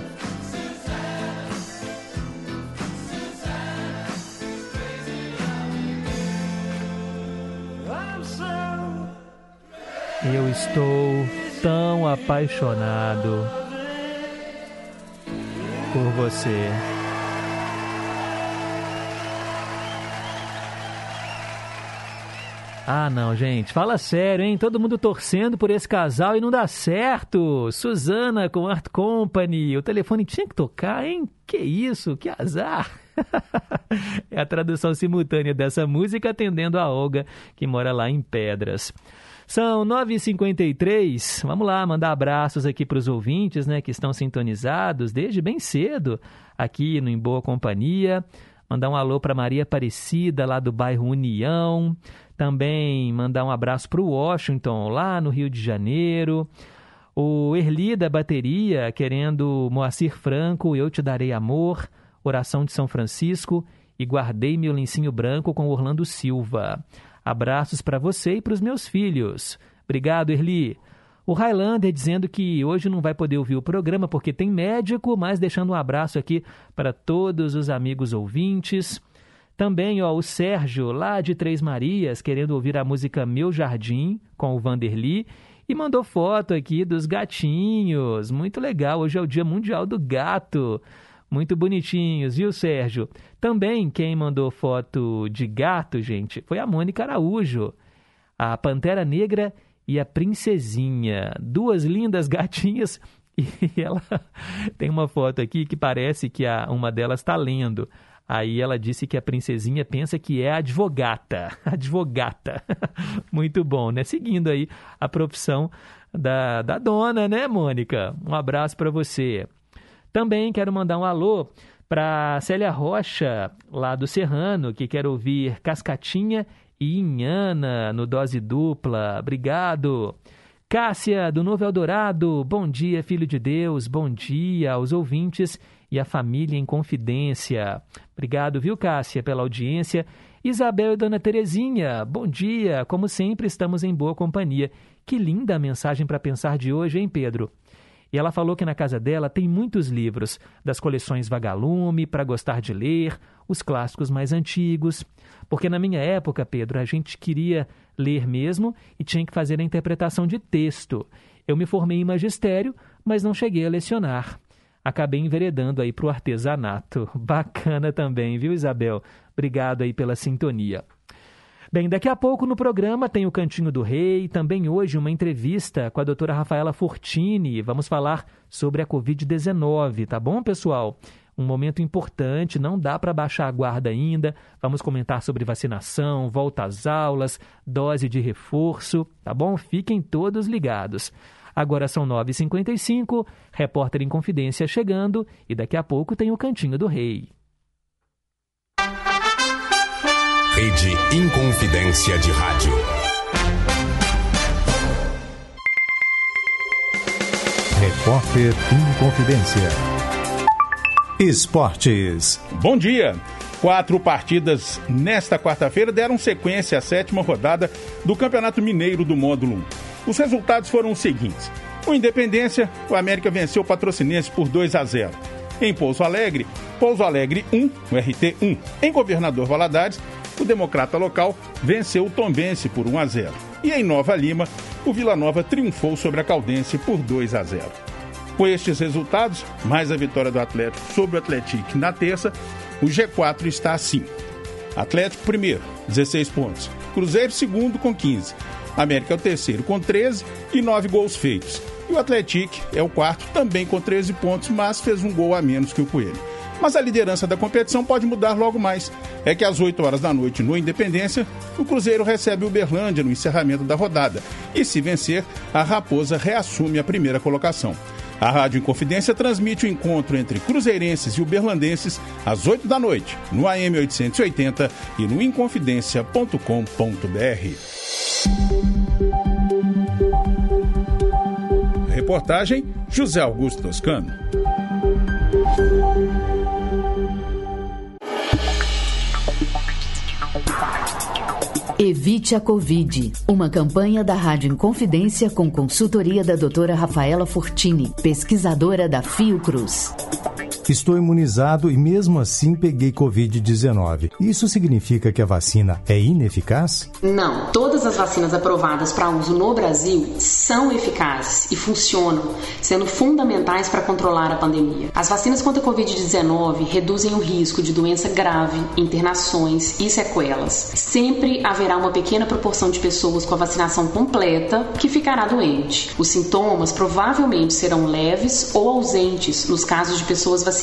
Eu estou tão apaixonado por você. Ah, não, gente, fala sério, hein? Todo mundo torcendo por esse casal e não dá certo. Suzana com Art Company, o telefone tinha que tocar, hein? Que isso, que azar. (laughs) é a tradução simultânea dessa música atendendo a Olga, que mora lá em Pedras. São 9h53. Vamos lá, mandar abraços aqui para os ouvintes, né, que estão sintonizados desde bem cedo aqui no Em Boa Companhia. Mandar um alô para Maria Aparecida, lá do bairro União. Também mandar um abraço para o Washington, lá no Rio de Janeiro. O Erli da Bateria, querendo Moacir Franco, Eu Te Darei Amor. Oração de São Francisco. E Guardei Meu Lencinho Branco com Orlando Silva. Abraços para você e para os meus filhos. Obrigado, Erli. O Highlander dizendo que hoje não vai poder ouvir o programa porque tem médico, mas deixando um abraço aqui para todos os amigos ouvintes. Também, ó, o Sérgio, lá de Três Marias, querendo ouvir a música Meu Jardim, com o Vanderly, e mandou foto aqui dos gatinhos. Muito legal, hoje é o Dia Mundial do Gato. Muito bonitinhos, viu, Sérgio? Também quem mandou foto de gato, gente, foi a Mônica Araújo. A Pantera Negra e a Princesinha. Duas lindas gatinhas. (laughs) E ela (laughs) tem uma foto aqui que parece que a, uma delas está lendo. Aí ela disse que a princesinha pensa que é advogata. (laughs) Advogata. Muito bom, né? Seguindo aí a profissão da, da dona, né, Mônica? Um abraço para você. Também quero mandar um alô para Célia Rocha, lá do Serrano, que quer ouvir Cascatinha e Inhana no Dose Dupla. Obrigado. Cássia, do Novo Eldorado, bom dia, filho de Deus, bom dia aos ouvintes e à família em confidência. Obrigado, viu, Cássia, pela audiência. Isabel e Dona Terezinha, bom dia, como sempre estamos em boa companhia. Que linda a mensagem para pensar de hoje, hein, Pedro? E ela falou que na casa dela tem muitos livros, das coleções Vagalume, para gostar de ler, os clássicos mais antigos. Porque na minha época, Pedro, a gente queria ler mesmo e tinha que fazer a interpretação de texto. Eu me formei em magistério, mas não cheguei a lecionar. Acabei enveredando aí para o artesanato. (laughs) Bacana também, viu, Isabel? Obrigado aí pela sintonia. Bem, daqui a pouco no programa tem o Cantinho do Rei, também hoje uma entrevista com a doutora Rafaela Fortini. Vamos falar sobre a Covid-19, tá bom, pessoal? Um momento importante, não dá para baixar a guarda ainda. Vamos comentar sobre vacinação, volta às aulas, dose de reforço, tá bom? Fiquem todos ligados. Agora são 9h55, repórter em confidência chegando e daqui a pouco tem o Cantinho do Rei. Rede Inconfidência de Rádio. Repórter Inconfidência. Esportes. Bom dia! Quatro partidas nesta quarta-feira deram sequência à sétima rodada do Campeonato Mineiro do Módulo 1. Os resultados foram os seguintes: o Independência, o América venceu o Patrocinense por 2 a 0. Em Pouso Alegre, Pouso Alegre 1, o RT 1. Em Governador Valadares, o Democrata local venceu o Tombense por 1 a 0. E em Nova Lima, o Vila Nova triunfou sobre a Caldense por 2 a 0. Com estes resultados, mais a vitória do Atlético sobre o Atlético na terça, o G4 está assim. Atlético primeiro, 16 pontos. Cruzeiro segundo com 15. América é o terceiro com 13 e 9 gols feitos. E o Atlético é o quarto também com 13 pontos, mas fez um gol a menos que o Coelho. Mas a liderança da competição pode mudar logo mais. É que às 8 horas da noite, no Independência, o Cruzeiro recebe o Berlândia no encerramento da rodada. E se vencer, a Raposa reassume a primeira colocação. A Rádio Inconfidência transmite o encontro entre cruzeirenses e uberlandenses às 8 da noite, no AM 880 e no inconfidencia.com.br. Reportagem José Augusto Toscano. Evite a Covid. Uma campanha da Rádio Inconfidência com consultoria da doutora Rafaela Fortini, pesquisadora da Fiocruz. Estou imunizado e mesmo assim peguei Covid-19. Isso significa que a vacina é ineficaz? Não, todas as vacinas aprovadas para uso no Brasil são eficazes e funcionam, sendo fundamentais para controlar a pandemia. As vacinas contra a Covid-19 reduzem o risco de doença grave, internações e sequelas. Sempre haverá uma pequena proporção de pessoas com a vacinação completa que ficará doente. Os sintomas provavelmente serão leves ou ausentes nos casos de pessoas vacinadas.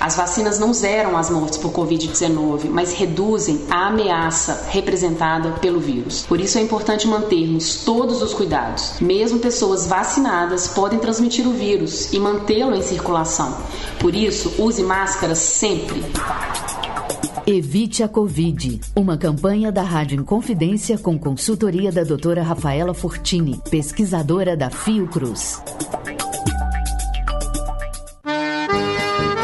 As vacinas não zeram as mortes por Covid-19, mas reduzem a ameaça representada pelo vírus. Por isso é importante mantermos todos os cuidados. Mesmo pessoas vacinadas podem transmitir o vírus e mantê-lo em circulação. Por isso, use máscaras sempre. Evite a Covid. Uma campanha da Rádio Inconfidência com consultoria da doutora Rafaela Fortini, pesquisadora da Fiocruz.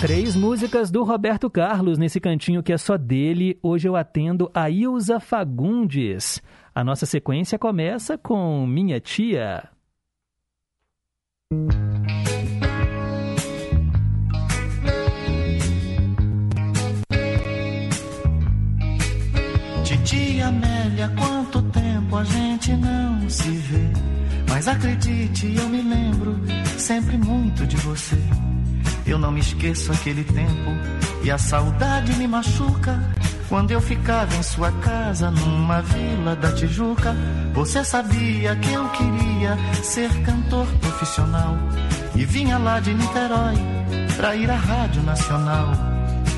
Três músicas do Roberto Carlos nesse cantinho que é só dele. Hoje eu atendo a Ilza Fagundes. A nossa sequência começa com Minha Tia. Titia Amélia, quanto tempo a gente não se vê. Mas acredite, eu me lembro sempre muito de você. Eu não me esqueço aquele tempo e a saudade me machuca. Quando eu ficava em sua casa, numa vila da Tijuca, você sabia que eu queria ser cantor profissional. E vinha lá de Niterói pra ir à Rádio Nacional.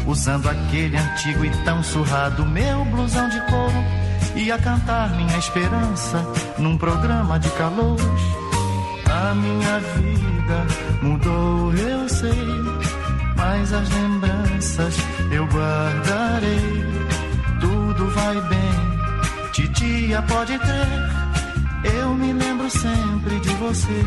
Usando aquele antigo e tão surrado meu blusão de couro. Ia cantar minha esperança num programa de calouros. A minha vida mudou, eu sei, mas as lembranças eu guardarei. Tudo vai bem, titia pode crer, eu me lembro sempre de você.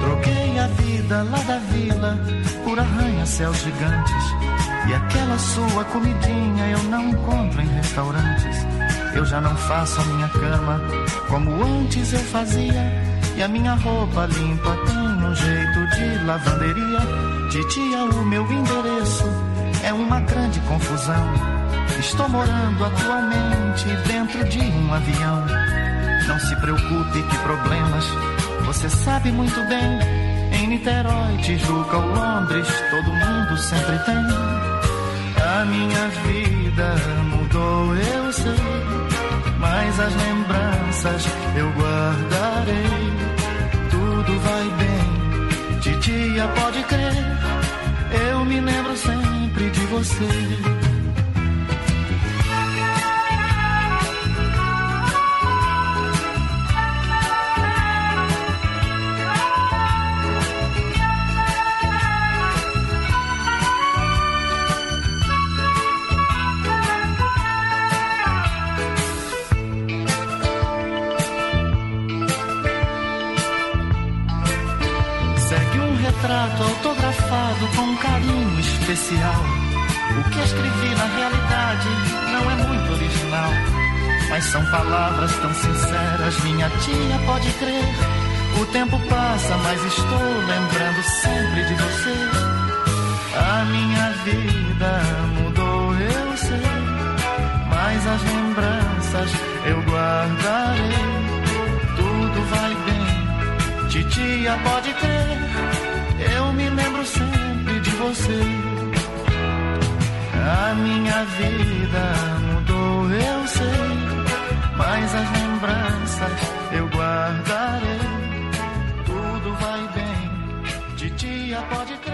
Troquei a vida lá da vila por arranha-céus gigantes. E aquela sua comidinha eu não encontro em restaurantes. Eu já não faço a minha cama como antes eu fazia. E a minha roupa limpa tem um jeito de lavanderia. Titia, o meu endereço é uma grande confusão. Estou morando atualmente dentro de um avião. Não se preocupe que problemas você sabe muito bem. Em Niterói, Tijuca ou Londres, todo mundo sempre tem. A minha vida mudou, eu sei, mas as lembranças eu guardarei. Tudo vai bem, Titia, pode crer, eu me lembro sempre de você. Especial. O que escrevi na realidade não é muito original. Mas são palavras tão sinceras, minha tia pode crer. O tempo passa, mas estou lembrando sempre de você. A minha vida mudou, eu sei. Mas as lembranças eu guardarei. Tudo vai bem. Titia, pode crer, eu me lembro sempre de você. A minha vida mudou, eu sei, mas as lembranças eu guardarei. Tudo vai bem, titia, pode crer,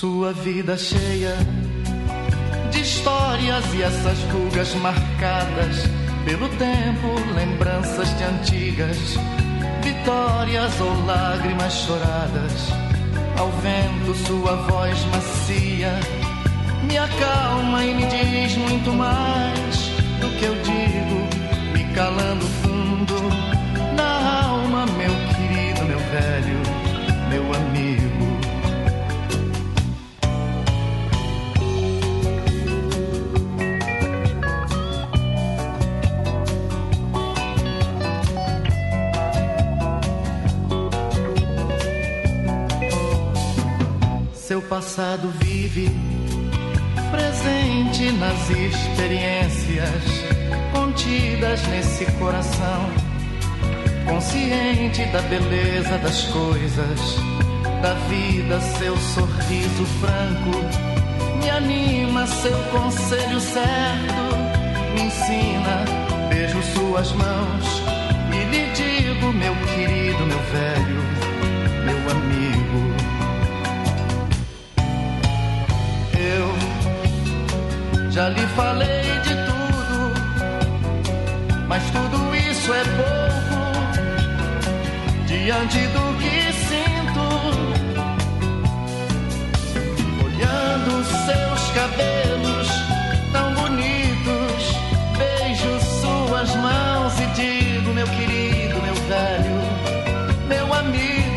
Sua vida cheia de histórias e essas rugas marcadas pelo tempo, lembranças de antigas vitórias ou lágrimas choradas. Ao vento, sua voz macia me acalma e me diz muito mais do que eu digo, me calando fundo Seu passado vive presente nas experiências contidas nesse coração, consciente da beleza das coisas, da vida, seu sorriso franco me anima, seu conselho certo me ensina. Beijo suas mãos e lhe digo, meu querido, meu velho, meu amigo. Já lhe falei de tudo, mas tudo isso é pouco diante do que sinto. Olhando seus cabelos tão bonitos, beijo suas mãos e digo, meu querido, meu velho, meu amigo.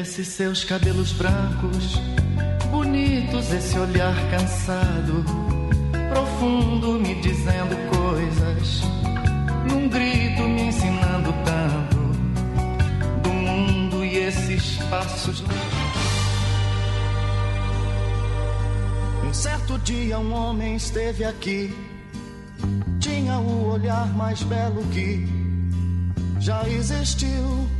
Esses seus cabelos brancos, bonitos, esse olhar cansado, profundo fundo me dizendo coisas, num grito me ensinando tanto do mundo e esses passos. Um certo dia um homem esteve aqui, tinha o olhar mais belo que já existiu.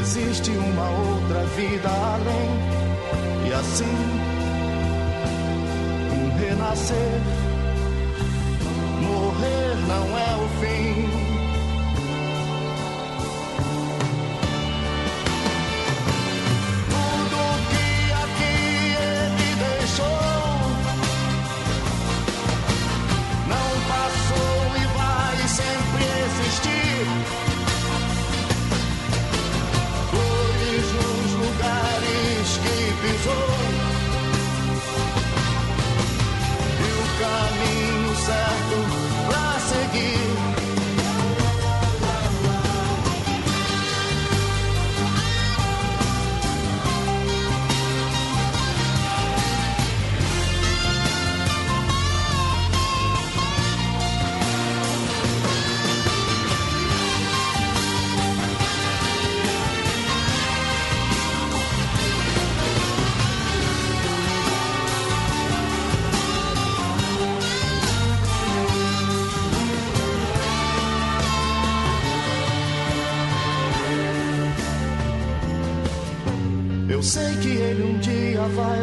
existe uma outra vida além, e assim um renascer. Morrer não é o fim. Certo pra seguir.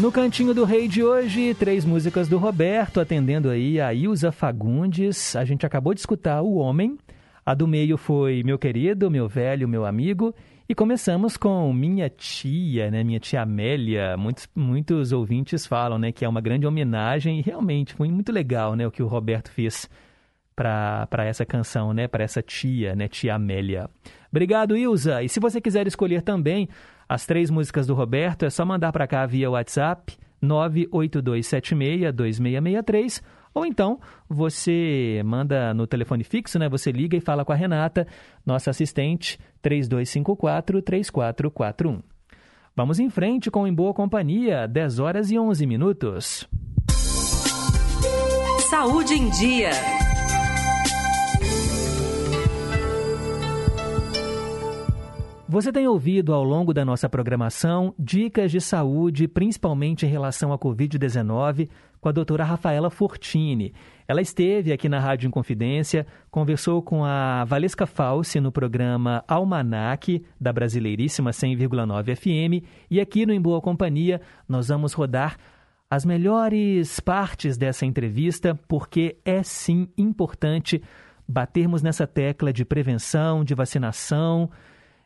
No cantinho do rei de hoje, três músicas do Roberto, atendendo aí a Ilza Fagundes. A gente acabou de escutar O Homem. A do meio foi Meu Querido, Meu Velho, Meu Amigo. E começamos com Minha Tia, né? Minha Tia Amélia. Muitos, muitos ouvintes falam, né? Que é uma grande homenagem e realmente foi muito legal, né? O que o Roberto fez para essa canção, né? Para essa tia, né? Tia Amélia. Obrigado, Ilza. E se você quiser escolher também as três músicas do Roberto, é só mandar para cá via WhatsApp 982762663 ou então você manda no telefone fixo, né? Você liga e fala com a Renata, nossa assistente, 3254-3441. Vamos em frente com Em Boa Companhia, 10 horas e 11 minutos. Saúde em Dia. Você tem ouvido ao longo da nossa programação dicas de saúde, principalmente em relação à Covid-19, com a doutora Rafaela Fortini. Ela esteve aqui na Rádio Inconfidência, conversou com a Valesca Falsi no programa Almanac, da Brasileiríssima 100,9 FM, e aqui no Em Boa Companhia nós vamos rodar as melhores partes dessa entrevista, porque é sim importante batermos nessa tecla de prevenção, de vacinação,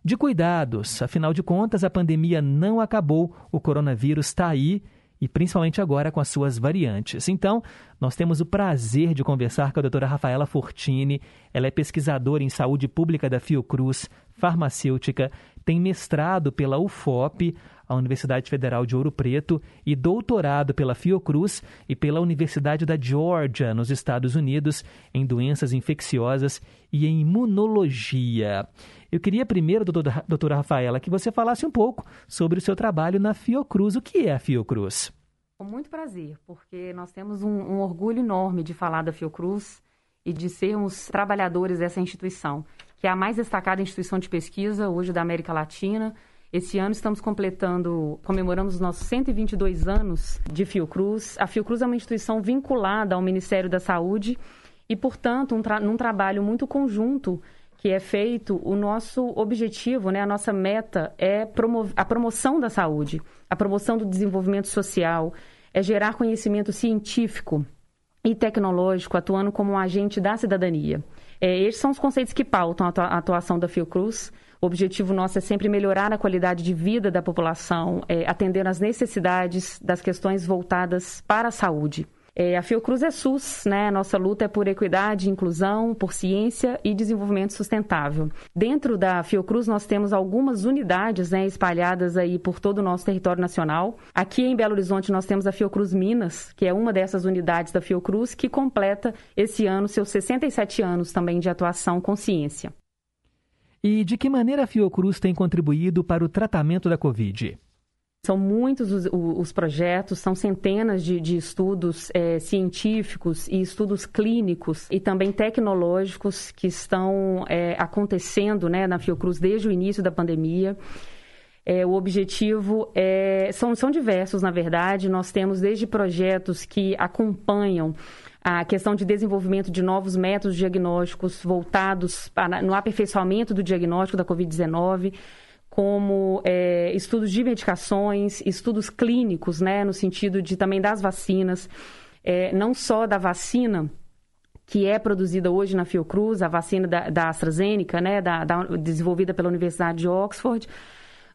de cuidados. Afinal de contas, a pandemia não acabou, o coronavírus está aí e principalmente agora com as suas variantes. Então, nós temos o prazer de conversar com a doutora Rafaela Fortini. Ela é pesquisadora em saúde pública da Fiocruz, farmacêutica, tem mestrado pela UFOP, a Universidade Federal de Ouro Preto, e doutorado pela Fiocruz e pela Universidade da Georgia, nos Estados Unidos, em doenças infecciosas e em imunologia. Eu queria primeiro, doutora Rafaela, que você falasse um pouco sobre o seu trabalho na Fiocruz. O que é a Fiocruz? Com muito prazer, porque nós temos um, um orgulho enorme de falar da Fiocruz e de sermos trabalhadores dessa instituição, que é a mais destacada instituição de pesquisa hoje da América Latina. Esse ano estamos completando, comemoramos os nossos 122 anos de Fiocruz. A Fiocruz é uma instituição vinculada ao Ministério da Saúde e, portanto, um tra num trabalho muito conjunto que é feito, o nosso objetivo, né, a nossa meta é promo a promoção da saúde, a promoção do desenvolvimento social, é gerar conhecimento científico e tecnológico, atuando como um agente da cidadania. É, esses são os conceitos que pautam a atuação da Fiocruz. O objetivo nosso é sempre melhorar a qualidade de vida da população, é, atender às necessidades das questões voltadas para a saúde. É, a Fiocruz é SUS, né? Nossa luta é por equidade, inclusão, por ciência e desenvolvimento sustentável. Dentro da Fiocruz nós temos algumas unidades, né, espalhadas aí por todo o nosso território nacional. Aqui em Belo Horizonte nós temos a Fiocruz Minas, que é uma dessas unidades da Fiocruz que completa esse ano seus 67 anos também de atuação com ciência. E de que maneira a Fiocruz tem contribuído para o tratamento da Covid? São muitos os, os, projetos, são centenas de, de estudos é, científicos e estudos clínicos e também tecnológicos que estão é, acontecendo né, na Fiocruz desde o início da pandemia. É, o objetivo é, são, são diversos, na verdade. Nós temos desde projetos que acompanham a questão de desenvolvimento de novos métodos diagnósticos voltados para, no aperfeiçoamento do diagnóstico da Covid-19 como é, estudos de medicações, estudos clínicos, né, no sentido de também das vacinas, é, não só da vacina que é produzida hoje na Fiocruz, a vacina da, da AstraZeneca, né, da, da, desenvolvida pela Universidade de Oxford,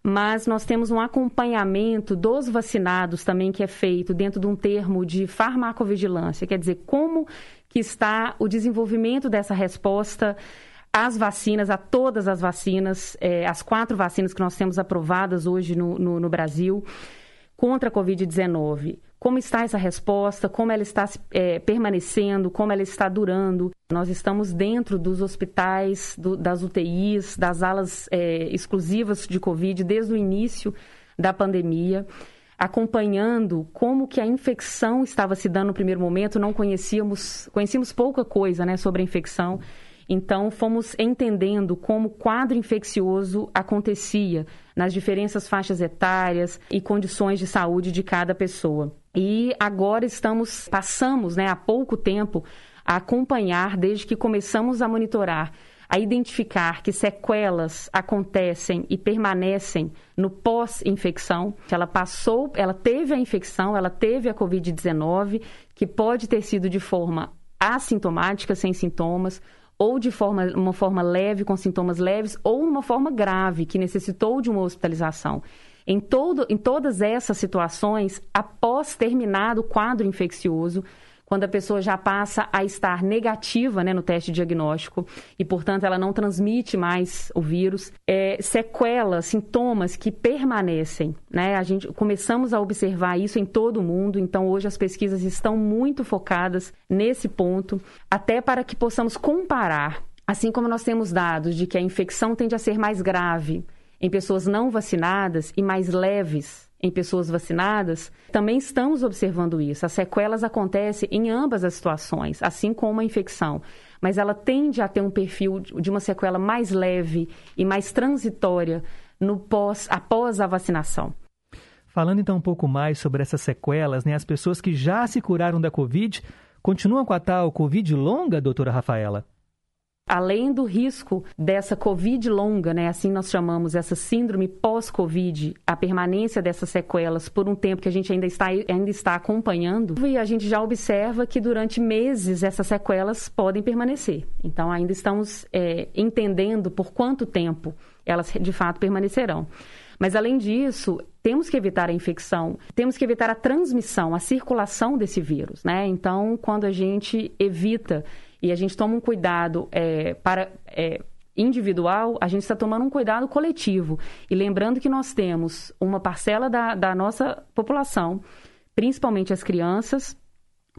mas nós temos um acompanhamento dos vacinados também que é feito dentro de um termo de farmacovigilância, quer dizer, como que está o desenvolvimento dessa resposta as vacinas, a todas as vacinas, é, as quatro vacinas que nós temos aprovadas hoje no, no, no Brasil contra a Covid-19. Como está essa resposta? Como ela está é, permanecendo? Como ela está durando? Nós estamos dentro dos hospitais, do, das UTIs, das alas é, exclusivas de Covid desde o início da pandemia, acompanhando como que a infecção estava se dando no primeiro momento. Não conhecíamos, conhecíamos pouca coisa, né, sobre a infecção. Então, fomos entendendo como o quadro infeccioso acontecia nas diferentes faixas etárias e condições de saúde de cada pessoa. E agora estamos, passamos né, há pouco tempo a acompanhar, desde que começamos a monitorar, a identificar que sequelas acontecem e permanecem no pós-infecção. Ela passou, ela teve a infecção, ela teve a Covid-19, que pode ter sido de forma assintomática, sem sintomas, ou de forma, uma forma leve, com sintomas leves, ou numa forma grave, que necessitou de uma hospitalização. Em, todo, em todas essas situações, após terminado o quadro infeccioso, quando a pessoa já passa a estar negativa né, no teste diagnóstico e, portanto, ela não transmite mais o vírus. É, sequelas, sintomas que permanecem. Né? A gente começamos a observar isso em todo o mundo, então hoje as pesquisas estão muito focadas nesse ponto, até para que possamos comparar. Assim como nós temos dados de que a infecção tende a ser mais grave em pessoas não vacinadas e mais leves em pessoas vacinadas, também estamos observando isso. As sequelas acontecem em ambas as situações, assim como a infecção. Mas ela tende a ter um perfil de uma sequela mais leve e mais transitória no pós, após a vacinação. Falando então um pouco mais sobre essas sequelas, né? As pessoas que já se curaram da Covid continuam com a tal Covid longa, doutora Rafaela? Além do risco dessa Covid longa, né, assim nós chamamos essa síndrome pós-Covid, a permanência dessas sequelas por um tempo que a gente ainda está, ainda está acompanhando, e a gente já observa que durante meses essas sequelas podem permanecer. Então, ainda estamos é, entendendo por quanto tempo elas de fato permanecerão. Mas, além disso, temos que evitar a infecção, temos que evitar a transmissão, a circulação desse vírus, né? Então, quando a gente evita e a gente toma um cuidado é, para. É, individual, a gente está tomando um cuidado coletivo. E lembrando que nós temos uma parcela da, da nossa população, principalmente as crianças,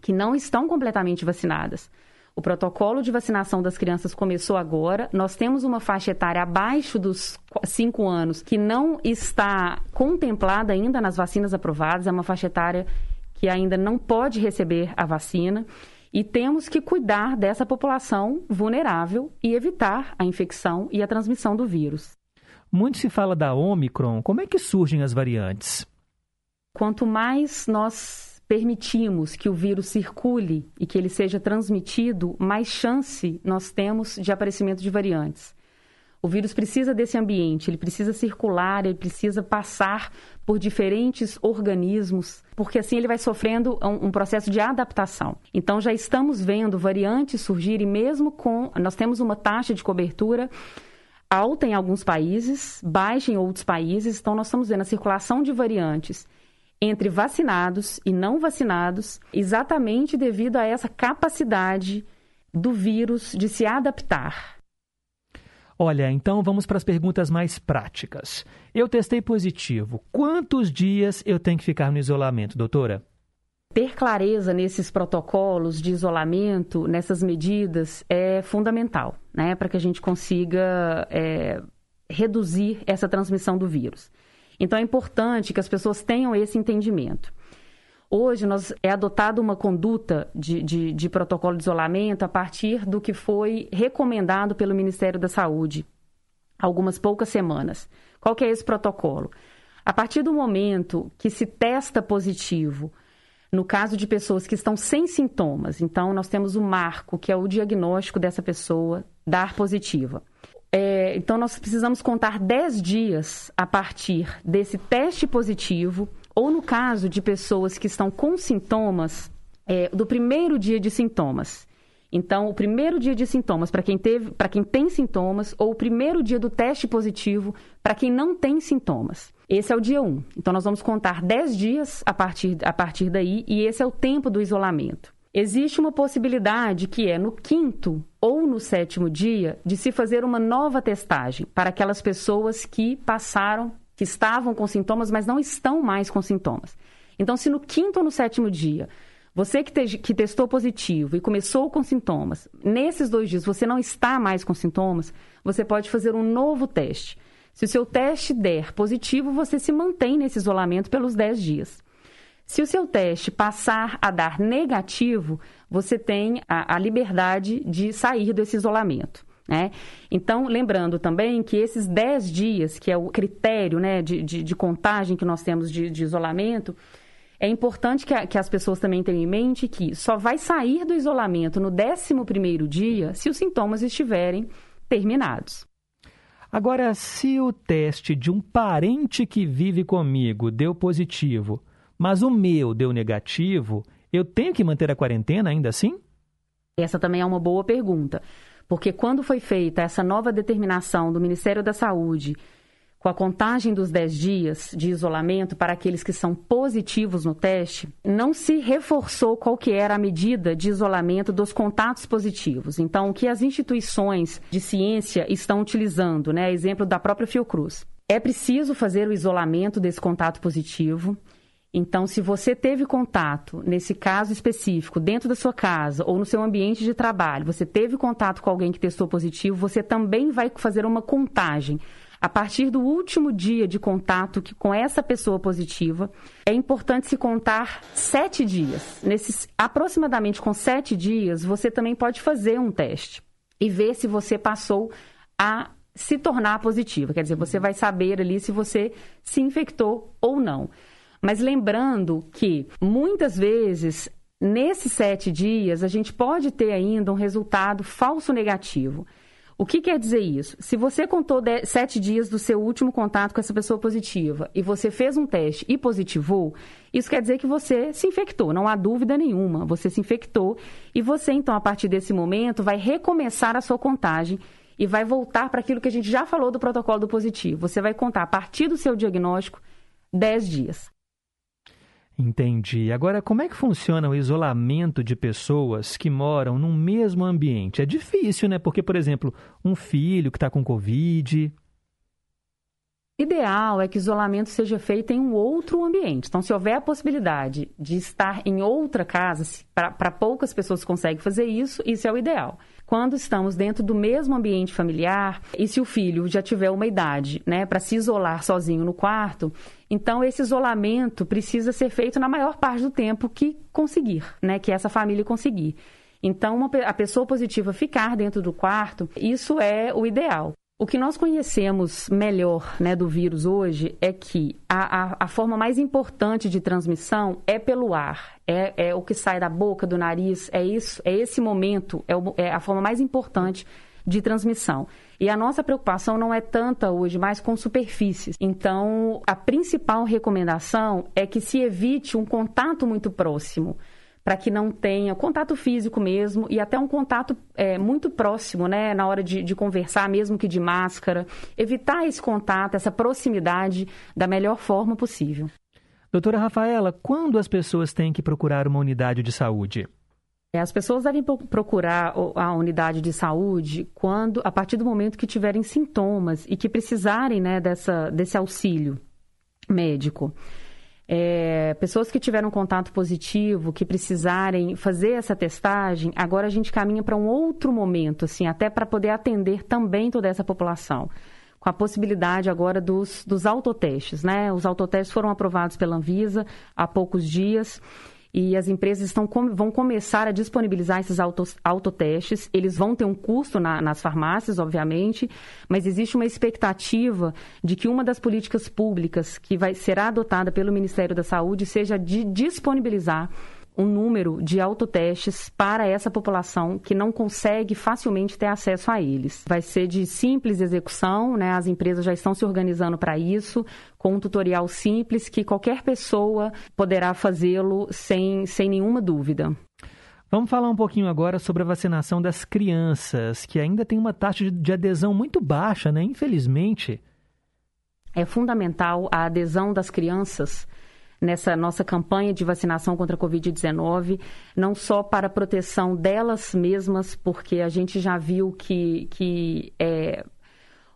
que não estão completamente vacinadas. O protocolo de vacinação das crianças começou agora. Nós temos uma faixa etária abaixo dos 5 anos que não está contemplada ainda nas vacinas aprovadas. É uma faixa etária que ainda não pode receber a vacina. E temos que cuidar dessa população vulnerável e evitar a infecção e a transmissão do vírus. Muito se fala da Omicron. Como é que surgem as variantes? Quanto mais nós permitimos que o vírus circule e que ele seja transmitido, mais chance nós temos de aparecimento de variantes. O vírus precisa desse ambiente, ele precisa circular, ele precisa passar por diferentes organismos, porque assim ele vai sofrendo um, um, processo de adaptação. Então já estamos vendo variantes surgirem mesmo com. Nós temos uma taxa de cobertura alta em alguns países, baixa em outros países, então nós estamos vendo a circulação de variantes entre vacinados e não vacinados, exatamente devido a essa capacidade do vírus de se adaptar. Olha, então vamos para as perguntas mais práticas. Eu testei positivo. Quantos dias eu tenho que ficar no isolamento, doutora? Ter clareza nesses protocolos de isolamento, nessas medidas, é fundamental, né? Para que a gente consiga é, reduzir essa transmissão do vírus. Então é importante que as pessoas tenham esse entendimento. Hoje nós, é adotada uma conduta de, de, de protocolo de isolamento a partir do que foi recomendado pelo Ministério da Saúde há algumas poucas semanas. Qual que é esse protocolo? A partir do momento que se testa positivo, no caso de pessoas que estão sem sintomas, então nós temos o marco, que é o diagnóstico dessa pessoa dar positiva. É, então nós precisamos contar 10 dias a partir desse teste positivo ou no caso de pessoas que estão com sintomas, é, do primeiro dia de sintomas. Então, o primeiro dia de sintomas para quem teve, para quem tem sintomas, ou o primeiro dia do teste positivo para quem não tem sintomas. Esse é o dia 1. Então, nós vamos contar 10 dias a partir, a partir daí, e esse é o tempo do isolamento. Existe uma possibilidade que é no quinto ou no sétimo dia de se fazer uma nova testagem para aquelas pessoas que passaram que estavam com sintomas, mas não estão mais com sintomas. Então, se no quinto ou no sétimo dia, você que, te, que testou positivo e começou com sintomas, nesses dois dias você não está mais com sintomas, você pode fazer um novo teste. Se o seu teste der positivo, você se mantém nesse isolamento pelos 10 dias. Se o seu teste passar a dar negativo, você tem a, a liberdade de sair desse isolamento. Né? Então, lembrando também que esses 10 dias, que é o critério né, de, de, de contagem que nós temos de, de isolamento, é importante que, a, que, as pessoas também tenham em mente que só vai sair do isolamento no 11 dia se os sintomas estiverem terminados. Agora, se o teste de um parente que vive comigo deu positivo, mas o meu deu negativo, eu tenho que manter a quarentena ainda assim? Essa também é uma boa pergunta. Porque quando foi feita essa nova determinação do Ministério da Saúde com a contagem dos 10 dias de isolamento para aqueles que são positivos no teste, não se reforçou qual que era a medida de isolamento dos contatos positivos. Então, o que as instituições de ciência estão utilizando, né, exemplo da própria Fiocruz, é preciso fazer o isolamento desse contato positivo. Então, se você teve contato, nesse caso específico, dentro da sua casa ou no seu ambiente de trabalho, você teve contato com alguém que testou positivo, você também vai fazer uma contagem a partir do último dia de contato com essa pessoa positiva, é importante se contar sete dias. Nesses aproximadamente com sete dias, você também pode fazer um teste e ver se você passou a se tornar positiva. Quer dizer, você vai saber ali se você se infectou ou não. Mas lembrando que muitas vezes nesses sete dias a gente pode ter ainda um resultado falso negativo. O que quer dizer isso? Se você contou sete dias do seu último contato com essa pessoa positiva e você fez um teste e positivou, isso quer dizer que você se infectou, não há dúvida nenhuma. Você se infectou e você, então, a partir desse momento, vai recomeçar a sua contagem e vai voltar para aquilo que a gente já falou do protocolo do positivo. Você vai contar a partir do seu diagnóstico 10 dias. Entendi. Agora, como é que funciona o isolamento de pessoas que moram no mesmo ambiente? É difícil, né? Porque, por exemplo, um filho que está com Covid. Ideal é que isolamento seja feito em um outro ambiente. Então, se houver a possibilidade de estar em outra casa, para poucas pessoas conseguem fazer isso, isso é o ideal. Quando estamos dentro do mesmo ambiente familiar, e se o filho já tiver uma idade né, para se isolar sozinho no quarto, então esse isolamento precisa ser feito na maior parte do tempo que conseguir, né, que essa família conseguir. Então, uma a pessoa positiva ficar dentro do quarto, isso é o ideal. O que nós conhecemos melhor né, do vírus hoje é que a, a, a forma mais importante de transmissão é pelo ar. É, é o que sai da boca, do nariz, é isso, é esse momento, é, o- é a forma mais importante de transmissão. E a nossa preocupação não é tanta hoje mais com superfícies. Então, a principal recomendação é que se evite um contato muito próximo para que não tenha contato físico mesmo e até um contato é, muito próximo, né, na hora de, de conversar, mesmo que de máscara. Evitar esse contato, essa proximidade da melhor forma possível. Doutora Rafaela, quando as pessoas têm que procurar uma unidade de saúde? É, As pessoas devem pro- procurar a unidade de saúde quando, a partir do momento que tiverem sintomas e que precisarem né, dessa, desse auxílio médico. É, pessoas que tiveram contato positivo, que precisarem fazer essa testagem, agora a gente caminha para um outro momento, assim, até para poder atender também toda essa população. Com a possibilidade agora dos, dos autotestes, né? Os autotestes foram aprovados pela Anvisa há poucos dias e as empresas estão, vão começar a disponibilizar esses autos- autotestes. Eles vão ter um custo na- nas farmácias, obviamente, mas existe uma expectativa de que uma das políticas públicas que vai, será adotada pelo Ministério da Saúde seja de disponibilizar um número de autotestes para essa população que não consegue facilmente ter acesso a eles. Vai ser de simples execução, né? As empresas já estão se organizando para isso, com um tutorial simples que qualquer pessoa poderá fazê-lo sem, sem nenhuma dúvida. Vamos falar um pouquinho agora sobre a vacinação das crianças, que ainda tem uma taxa de- de adesão muito baixa, né? Infelizmente. É fundamental a adesão das crianças nessa nossa campanha de vacinação contra a Covid-19, não só para a proteção delas mesmas, porque a gente já viu que, que é,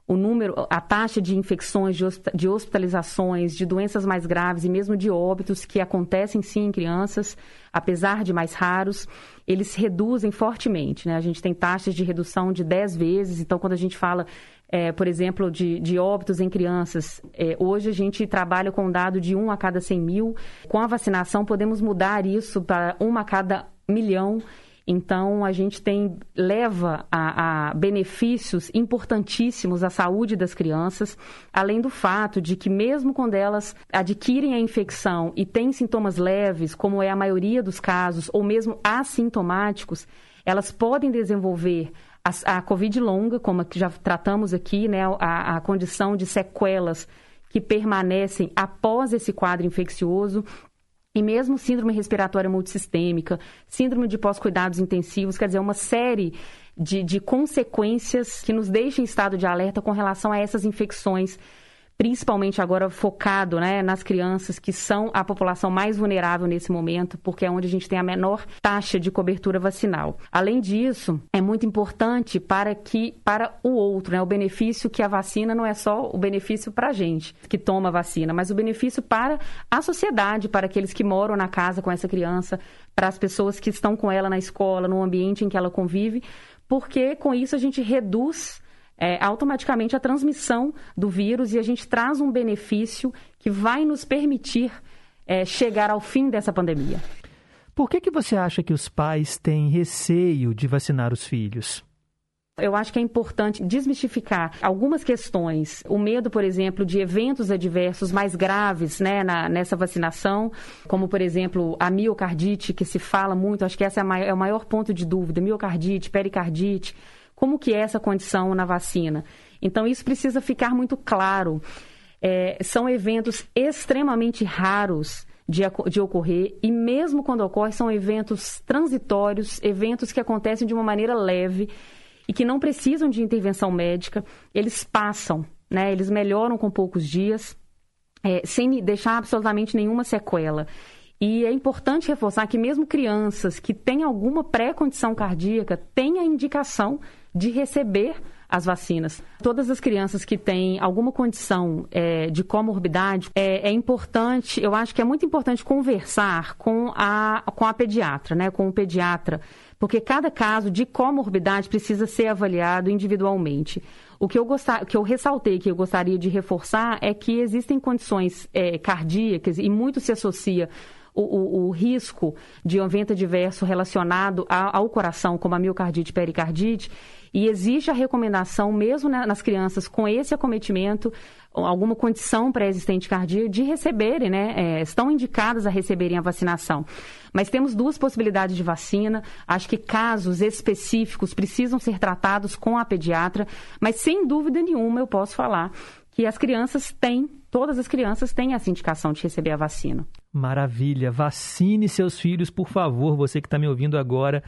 o número, a taxa de infecções, de hosp- de hospitalizações, de doenças mais graves e mesmo de óbitos que acontecem sim em crianças, apesar de mais raros, eles reduzem fortemente. Né? A gente tem taxas de redução de 10 vezes, então quando a gente fala, é, por exemplo, de, de óbitos em crianças, é, hoje a gente trabalha com um dado de 1 a cada 100 mil. Com a vacinação podemos mudar isso para 1 a cada milhão. Então, a gente tem leva a, a benefícios importantíssimos à saúde das crianças, além do fato de que, mesmo quando elas adquirem a infecção e têm sintomas leves, como é a maioria dos casos, ou mesmo assintomáticos, elas podem desenvolver a, a Covid longa, como já tratamos aqui, né, a, a condição de sequelas que permanecem após esse quadro infeccioso. E mesmo síndrome respiratória multissistêmica, síndrome de pós-cuidados intensivos, quer dizer, uma série de, de consequências que nos deixam em estado de alerta com relação a essas infecções principalmente agora focado né, nas crianças que são a população mais vulnerável nesse momento, porque é onde a gente tem a menor taxa de cobertura vacinal. Além disso, é muito importante para que para o outro, né, o benefício que a vacina não é só o benefício para a gente que toma a vacina, mas o benefício para a sociedade, para aqueles que moram na casa com essa criança, para as pessoas que estão com ela na escola, no ambiente em que ela convive, porque com isso a gente reduz é, automaticamente a transmissão do vírus e a gente traz um benefício que vai nos permitir é, chegar ao fim dessa pandemia. Por que, que você acha que os pais têm receio de vacinar os filhos? Eu acho que é importante desmistificar algumas questões. O medo, por exemplo, de eventos adversos mais graves né, na, nessa vacinação, como, por exemplo, a miocardite, que se fala muito, acho que esse é, é o maior ponto de dúvida: miocardite, pericardite. Como que é essa condição na vacina? Então, isso precisa ficar muito claro. É, são eventos extremamente raros de, de, ocorrer e mesmo quando ocorre são eventos transitórios, eventos que acontecem de uma maneira leve e que não precisam de intervenção médica, eles passam, né? Eles melhoram com poucos dias, é, sem deixar absolutamente nenhuma sequela. E é importante reforçar que mesmo crianças que têm alguma pré-condição cardíaca têm a indicação de receber as vacinas. Todas as crianças que têm alguma condição é, de comorbidade, é, é, importante, eu acho que é muito importante conversar com a, com a pediatra, né, com o pediatra, porque cada caso de comorbidade precisa ser avaliado individualmente. O que eu, gostar, que eu ressaltei, que eu gostaria de reforçar, é que existem condições é, cardíacas e muito se associa o, o, o, risco de um evento adverso relacionado a, ao coração, como a miocardite e pericardite, e existe a recomendação, mesmo nas crianças com esse acometimento, alguma condição pré-existente cardíaca, de receberem, né? É, estão indicadas a receberem a vacinação. Mas temos duas possibilidades de vacina. Acho que casos específicos precisam ser tratados com a pediatra, mas sem dúvida nenhuma eu posso falar que as crianças têm, todas as crianças têm essa indicação de receber a vacina. Maravilha. Vacine seus filhos, por favor, você que está me ouvindo agora.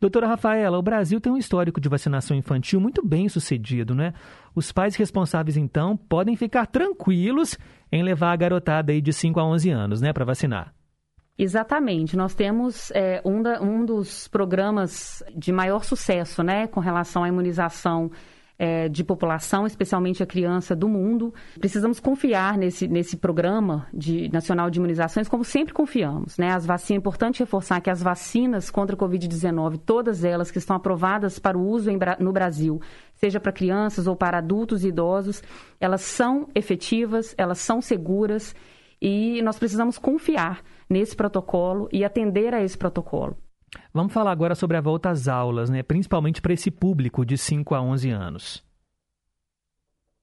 Doutora Rafaela, o Brasil tem um histórico de vacinação infantil muito bem sucedido, né? Os pais responsáveis, então, podem ficar tranquilos em levar a garotada aí de 5 a 11 anos, né, para vacinar. Exatamente. Nós temos é, um, da, um dos programas de maior sucesso, né, com relação à imunização é, de população, especialmente a criança do mundo. Precisamos confiar nesse, nesse programa de, nacional de imunizações, como sempre confiamos. Né? As vacinas, é importante reforçar que as vacinas contra a Covid-19, todas elas que estão aprovadas para o uso em, no Brasil, seja para crianças ou para adultos e idosos, elas são efetivas, elas são seguras e nós precisamos confiar nesse protocolo e atender a esse protocolo. Vamos falar agora sobre a volta às aulas, né? principalmente para esse público de 5 a 11 anos.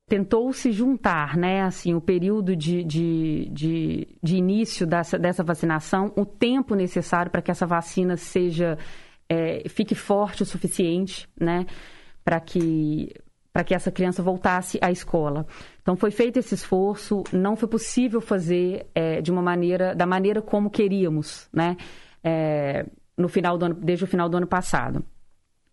Tentou se juntar, né, assim, o período de, de, de, de início dessa, dessa vacinação, o tempo necessário para que essa vacina seja, é, fique forte o suficiente, né, para que para que essa criança voltasse à escola. Então foi feito esse esforço, não foi possível fazer é, de uma maneira, da maneira como queríamos, né? É, no final do ano, desde o final do ano passado.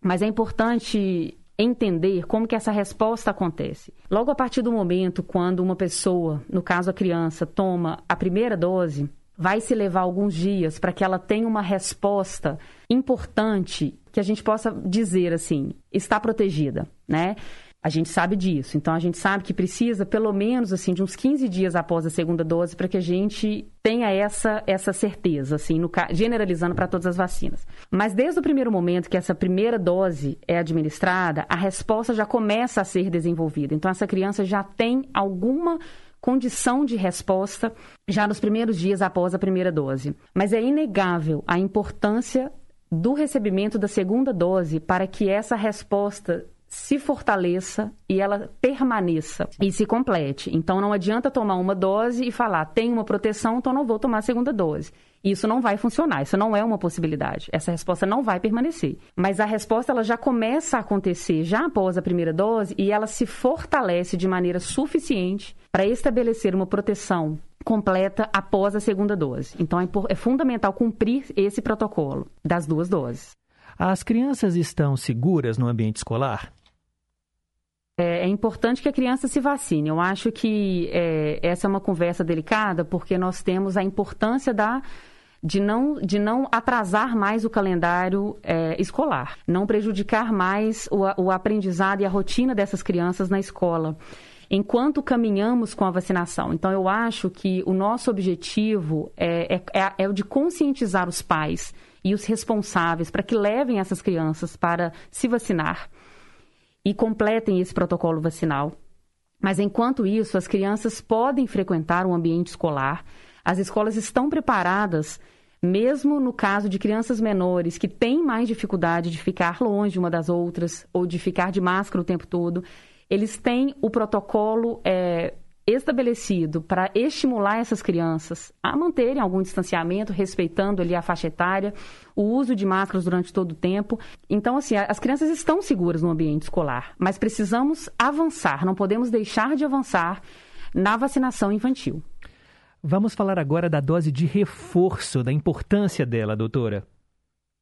Mas é importante entender como que essa resposta acontece. Logo a partir do momento quando uma pessoa, no caso a criança, toma a primeira dose, vai se levar alguns dias para que ela tenha uma resposta importante que a gente possa dizer assim, está protegida, né? A gente sabe disso. Então, a gente sabe que precisa, pelo menos, assim, de uns 15 dias após a segunda dose para que a gente tenha essa, essa certeza, assim, no, generalizando para todas as vacinas. Mas desde o primeiro momento que essa primeira dose é administrada, a resposta já começa a ser desenvolvida. Então, essa criança já tem alguma condição de resposta já nos primeiros dias após a primeira dose. Mas é inegável a importância do recebimento da segunda dose para que essa resposta se fortaleça e ela permaneça e se complete. Então não adianta tomar uma dose e falar, tem uma proteção, então não vou tomar a segunda dose. Isso não vai funcionar, isso não é uma possibilidade. Essa resposta não vai permanecer. Mas a resposta ela já começa a acontecer já após a primeira dose e ela se fortalece de maneira suficiente para estabelecer uma proteção completa após a segunda dose. Então é, é fundamental cumprir esse protocolo das duas doses. As crianças estão seguras no ambiente escolar? É, é importante que a criança se vacine. Eu acho que é, essa é uma conversa delicada, porque nós temos a importância da de não, de não atrasar mais o calendário é, escolar, não prejudicar mais o, o aprendizado e a rotina dessas crianças na escola enquanto caminhamos com a vacinação. Então, eu acho que o nosso objetivo é, é, é, o de conscientizar os pais e os responsáveis para que levem essas crianças para se vacinar e completem esse protocolo vacinal. Mas, enquanto isso, as crianças podem frequentar o ambiente escolar, as escolas estão preparadas mesmo no caso de crianças menores que têm mais dificuldade de ficar longe uma das outras ou de ficar de máscara o tempo todo, eles têm o protocolo é, estabelecido para estimular essas crianças a manterem algum distanciamento, respeitando ali a faixa etária, o uso de máscaras durante todo o tempo. Então, assim, as crianças estão seguras no ambiente escolar, mas precisamos avançar, não podemos deixar de avançar na vacinação infantil. Vamos falar agora da dose de reforço, da importância dela, doutora.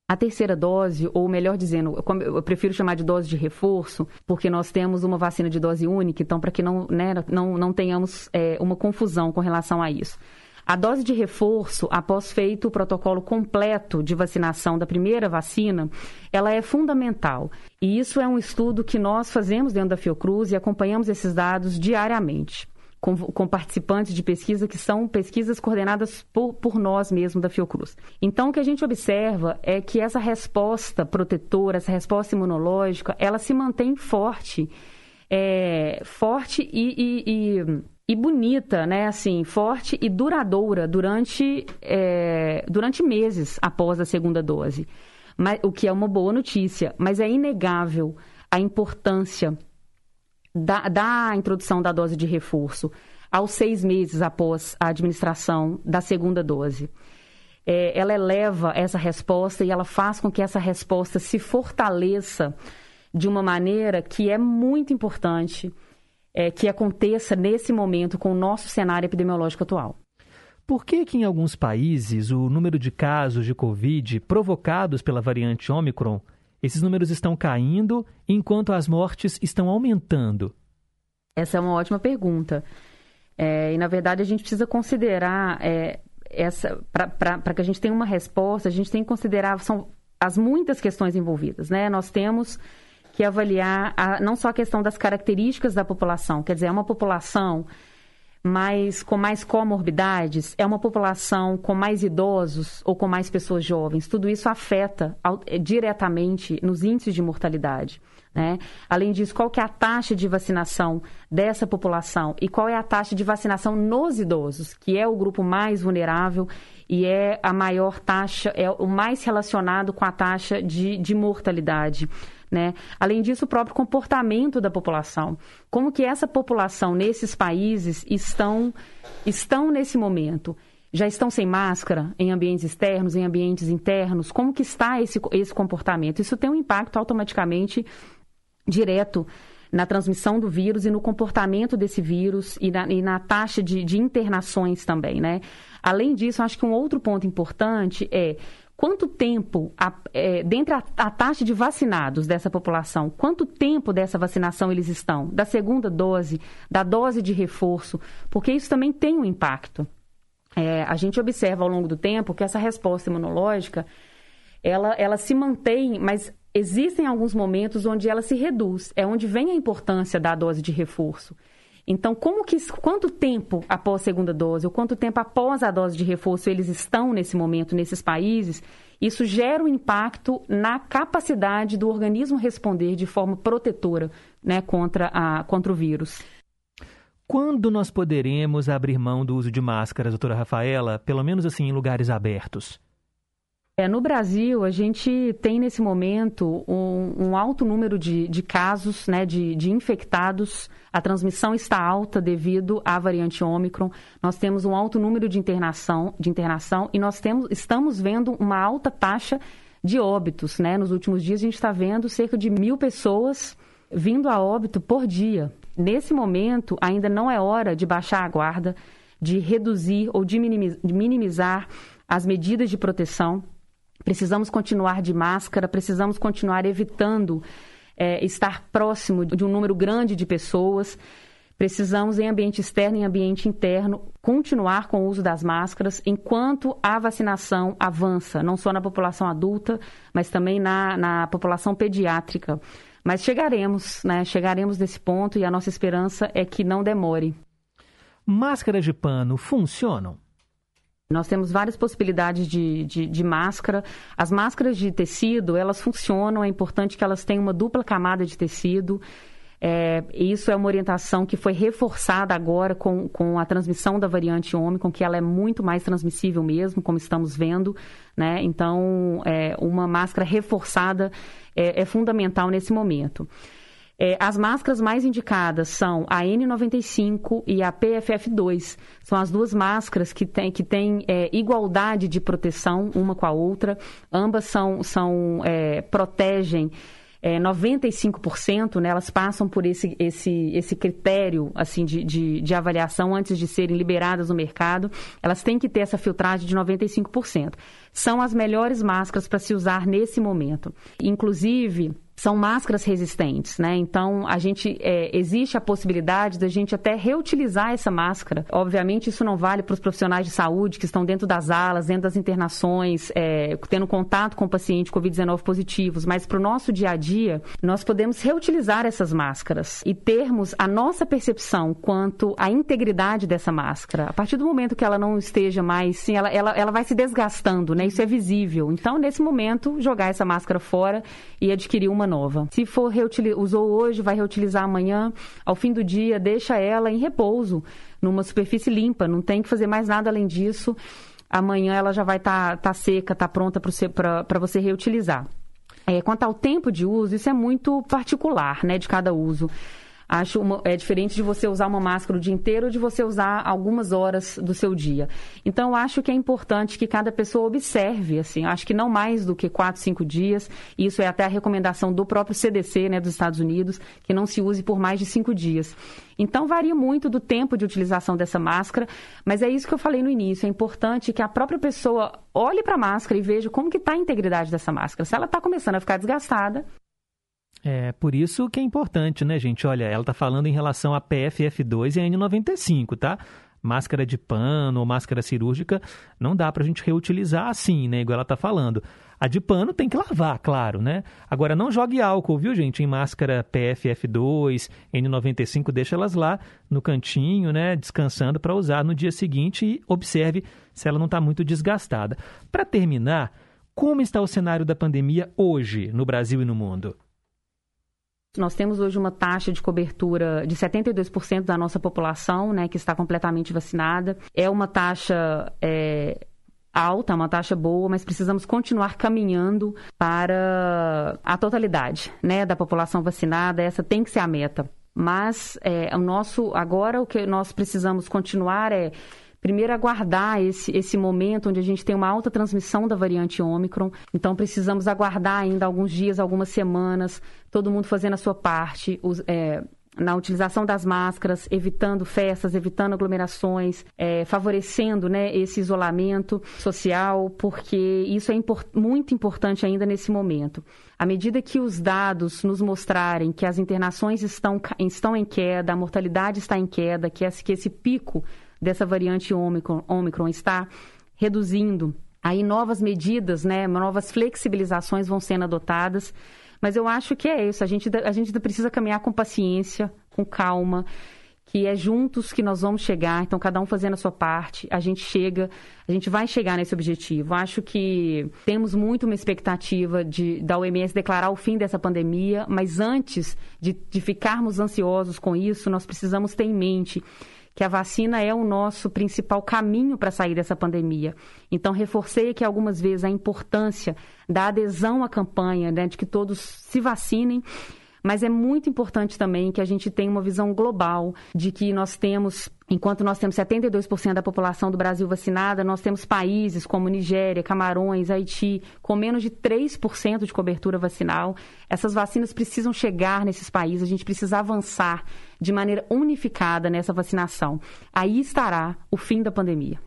A terceira dose, ou melhor dizendo, eu prefiro chamar de dose de reforço, porque nós temos uma vacina de dose única, então para que não, né, não, não tenhamos é, uma confusão com relação a isso. A dose de reforço, após feito o protocolo completo de vacinação da primeira vacina, ela é fundamental. E isso é um estudo que nós fazemos dentro da Fiocruz e acompanhamos esses dados diariamente com, com, participantes de pesquisa que são pesquisas coordenadas por, por nós mesmos da Fiocruz. Então, o que a gente observa é que essa resposta protetora, essa resposta imunológica, ela se mantém forte, é, forte e, e, e, e, bonita, né? Assim, forte e duradoura durante, é, durante meses após a segunda dose. Mas, o que é uma boa notícia, mas é inegável a importância da, da introdução da dose de reforço aos seis meses após a administração da segunda dose. É, ela eleva essa resposta e ela faz com que essa resposta se fortaleça de uma maneira que é muito importante é, que aconteça nesse momento com o nosso cenário epidemiológico atual. Por que, que em alguns países o número de casos de Covid provocados pela variante Omicron esses números estão caindo enquanto as mortes estão aumentando? Essa é uma ótima pergunta. É, e, na verdade, a gente precisa considerar é, essa. Para que a gente tenha uma resposta, a gente tem que considerar são as muitas questões envolvidas. Né? Nós temos que avaliar a, não só a questão das características da população, quer dizer, é uma população mais, com mais comorbidades, é uma população com mais idosos ou com mais pessoas jovens. Tudo isso afeta eh, diretamente nos índices de mortalidade. Né? Além disso, qual que é a taxa de vacinação dessa população e qual é a taxa de vacinação nos idosos, que é o grupo mais vulnerável e é a maior taxa, é o mais relacionado com a taxa de, de mortalidade. Né? Além disso, o próprio comportamento da população. Como que essa população nesses países estão, estão nesse momento? Já estão sem máscara em ambientes externos, em ambientes internos? Como que está esse, esse comportamento? Isso tem um impacto automaticamente direto na transmissão do vírus e no comportamento desse vírus e na, e na taxa de, de internações também, né? Além disso, acho que um outro ponto importante é quanto tempo, a, é, dentre a, a, taxa de vacinados dessa população, quanto tempo dessa vacinação eles estão? Da segunda dose, da dose de reforço, porque isso também tem um impacto. É, a gente observa ao longo do tempo que essa resposta imunológica, ela, ela se mantém, mas existem alguns momentos onde ela se reduz. É onde vem a importância da dose de reforço. Então, como que, quanto tempo após a segunda dose, ou quanto tempo após a dose de reforço eles estão nesse momento nesses países, isso gera um impacto na capacidade do organismo responder de forma protetora né, contra, a, contra o vírus. Quando nós poderemos abrir mão do uso de máscaras, doutora Rafaela, pelo menos assim em lugares abertos? É, no Brasil, a gente tem nesse momento um, um alto número de, de casos né, de, de, infectados. A transmissão está alta devido à variante Ômicron. Nós temos um alto número de internação, de internação e nós temos, estamos vendo uma alta taxa de óbitos. Né? Nos últimos dias, a gente está vendo cerca de mil pessoas vindo a óbito por dia. Nesse momento, ainda não é hora de baixar a guarda, de reduzir ou de minimizar as medidas de proteção Precisamos continuar de máscara, precisamos continuar evitando é, estar próximo de um número grande de pessoas. Precisamos, em ambiente externo e em ambiente interno, continuar com o uso das máscaras enquanto a vacinação avança, não só na população adulta, mas também na, na população pediátrica. Mas chegaremos, né? Chegaremos nesse ponto e a nossa esperança é que não demore. Máscaras de pano funcionam? Nós temos várias possibilidades de, de, de, máscara. As máscaras de tecido, elas funcionam, é importante que elas tenham uma dupla camada de tecido. É, isso é uma orientação que foi reforçada agora com, com a transmissão da variante Ômicron, que ela é muito mais transmissível mesmo, como estamos vendo. Né? Então, é, uma máscara reforçada é, é fundamental nesse momento. É, as máscaras mais indicadas são a N95 e a PFF2. São as duas máscaras que têm que tem, é, igualdade de proteção uma com a outra. Ambas são, são é, protegem é, 95%, né, elas passam por esse, esse, esse critério assim de, de, de, avaliação antes de serem liberadas no mercado. Elas têm que ter essa filtragem de 95%. São as melhores máscaras para se usar nesse momento. Inclusive, são máscaras resistentes, né? Então, a gente é, existe a possibilidade da gente até reutilizar essa máscara. Obviamente, isso não vale para os profissionais de saúde que estão dentro das alas, dentro das internações, é, tendo contato com o paciente Covid-19 positivos, mas para o nosso dia a dia, nós podemos reutilizar essas máscaras e termos a nossa percepção quanto à integridade dessa máscara. A partir do momento que ela não esteja mais, sim, ela, ela, ela vai se desgastando, né? Isso é visível. Então, nesse momento, jogar essa máscara fora e adquirir uma Se for usou hoje, vai reutilizar amanhã, ao fim do dia, deixa ela em repouso, numa superfície limpa, não tem que fazer mais nada além disso. Amanhã ela já vai estar tá, tá seca, tá pronta para você reutilizar. É, quanto ao tempo de uso, isso é muito particular, né, de cada uso. Acho uma, é diferente de você usar uma máscara o dia inteiro ou de você usar algumas horas do seu dia. Então, acho que é importante que cada pessoa observe, assim, acho que não mais do que quatro, cinco dias. Isso é até a recomendação do próprio CDC, né, dos Estados Unidos, que não se use por mais de cinco dias. Então, varia muito do tempo de utilização dessa máscara, mas é isso que eu falei no início. É importante que a própria pessoa olhe para a máscara e veja como que está a integridade dessa máscara. Se ela está começando a ficar desgastada, é, por isso que é importante, né, gente? Olha, ela está falando em relação a PFF2 e a N95, tá? Máscara de pano ou máscara cirúrgica não dá para a gente reutilizar assim, né? Igual ela está falando. A de pano tem que lavar, claro, né? Agora, não jogue álcool, viu, gente? Em máscara PFF2, N95, deixa elas lá no cantinho, né? Descansando para usar no dia seguinte e observe se ela não está muito desgastada. Para terminar, como está o cenário da pandemia hoje no Brasil e no mundo? Nós temos hoje uma taxa de cobertura de 72% da nossa população, né, que está completamente vacinada. É uma taxa é, alta, uma taxa boa, mas precisamos continuar caminhando para a totalidade, né, da população vacinada. Essa tem que ser a meta. Mas é, o nosso agora o que nós precisamos continuar é primeiro aguardar esse, esse momento onde a gente tem uma alta transmissão da variante Ômicron. Então, precisamos aguardar ainda alguns dias, algumas semanas, todo mundo fazendo a sua parte. Os, é, na utilização das máscaras, evitando festas, evitando aglomerações, é, favorecendo né, esse isolamento social, porque isso é import muito importante ainda nesse momento. À medida que os dados nos mostrarem que as internações estão, estão em queda, a mortalidade está em queda, que esse, que esse pico dessa variante Omicron está reduzindo. Aí novas medidas, né, novas flexibilizações vão sendo adotadas. Mas eu acho que é isso. A gente, a gente precisa caminhar com paciência, com calma, que é juntos que nós vamos chegar. Então, cada um fazendo a sua parte, a gente chega, a gente vai chegar nesse objetivo. Acho que temos muito uma expectativa de, da OMS declarar o fim dessa pandemia, mas antes de, de ficarmos ansiosos com isso, nós precisamos ter em mente que a vacina é o nosso principal caminho para sair dessa pandemia. Então, reforcei aqui algumas vezes a importância da adesão à campanha, né, de que todos se vacinem mas é muito importante também que a gente tenha uma visão global de que nós temos, enquanto nós temos 72% da população do Brasil vacinada, nós temos países como Nigéria, Camarões, Haiti, com menos de 3% de cobertura vacinal. Essas vacinas precisam chegar nesses países, a gente precisa avançar de maneira unificada nessa vacinação. Aí estará o fim da pandemia.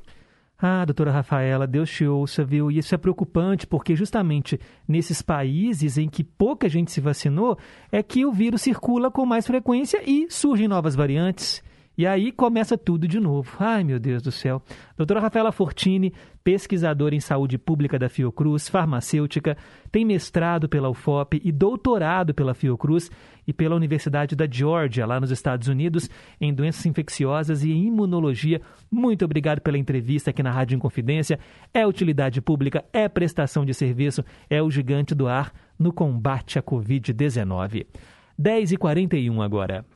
Ah, doutora Rafaela, Deus te ouça, viu? E isso é preocupante porque justamente nesses países em que pouca gente se vacinou é que o vírus circula com mais frequência e surgem novas variantes. E aí começa tudo de novo. Ai, meu Deus do céu. Doutora Rafaela Fortini, pesquisadora em saúde pública da Fiocruz, farmacêutica, tem mestrado pela UFOP e doutorado pela Fiocruz e pela Universidade da Georgia, lá nos Estados Unidos, em doenças infecciosas e imunologia. Muito obrigado pela entrevista aqui na Rádio Inconfidência. É utilidade pública, é prestação de serviço, é o gigante do ar no combate à Covid-19. 10h41 agora.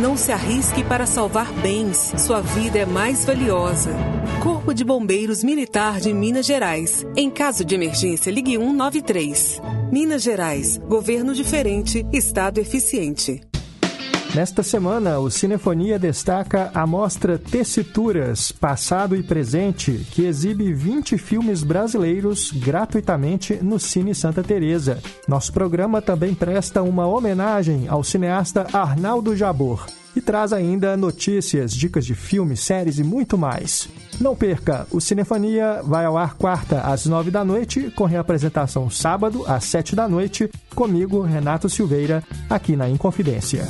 Não se arrisque para salvar bens. Sua vida é mais valiosa. Corpo de Bombeiros Militar de Minas Gerais. Em caso de emergência, ligue 193. Minas Gerais. Governo diferente, Estado eficiente. Nesta semana, o Cinefonia destaca a mostra Tessituras, Passado e Presente, que exibe 20 filmes brasileiros gratuitamente no Cine Santa Teresa. Nosso programa também presta uma homenagem ao cineasta Arnaldo Jabor e traz ainda notícias, dicas de filmes, séries e muito mais. Não perca, o Cinefania vai ao ar quarta às nove da noite, com reapresentação sábado às sete da noite, comigo, Renato Silveira, aqui na Inconfidência.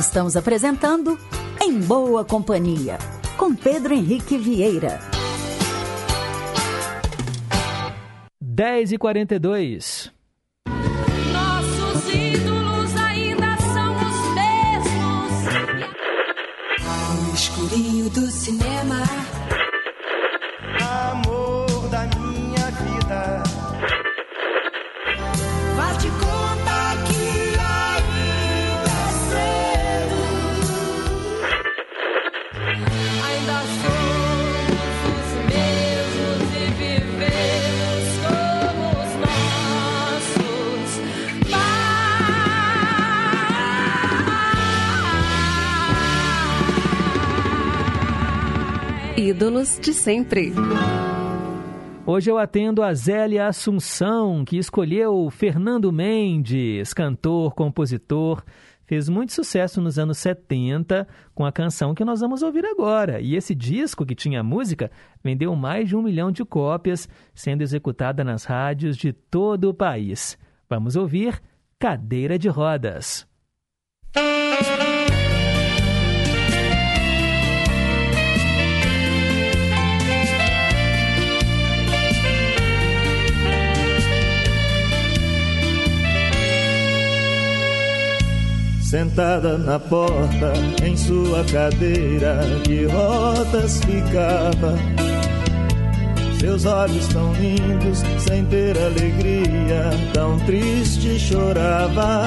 Estamos apresentando Em Boa Companhia, com Pedro Henrique Vieira. 10 e 42 do cinema. Ídolos de sempre. Hoje eu atendo a Zélia Assunção, que escolheu Fernando Mendes, cantor, compositor. Fez muito sucesso nos anos 70 com a canção que nós vamos ouvir agora. E esse disco, que tinha música, vendeu mais de um milhão de cópias, sendo executada nas rádios de todo o país. Vamos ouvir Cadeira de Rodas. Sentada na porta, em sua cadeira de rodas ficava. Seus olhos tão lindos, sem ter alegria, tão triste chorava.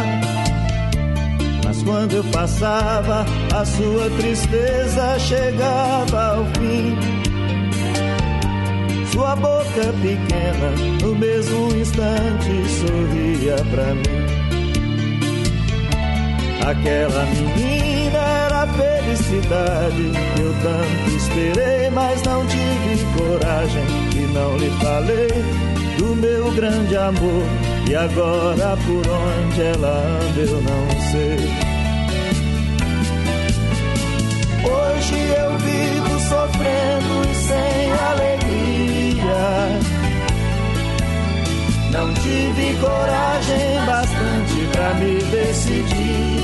Mas quando eu passava, a sua tristeza chegava ao fim. Sua boca pequena, no mesmo instante, sorria pra mim. Aquela menina era a felicidade que eu tanto esperei, mas não tive coragem e não lhe falei do meu grande amor. E agora por onde ela anda eu não sei. Hoje eu vivo sofrendo e sem alegria. Não tive coragem bastante pra me decidir.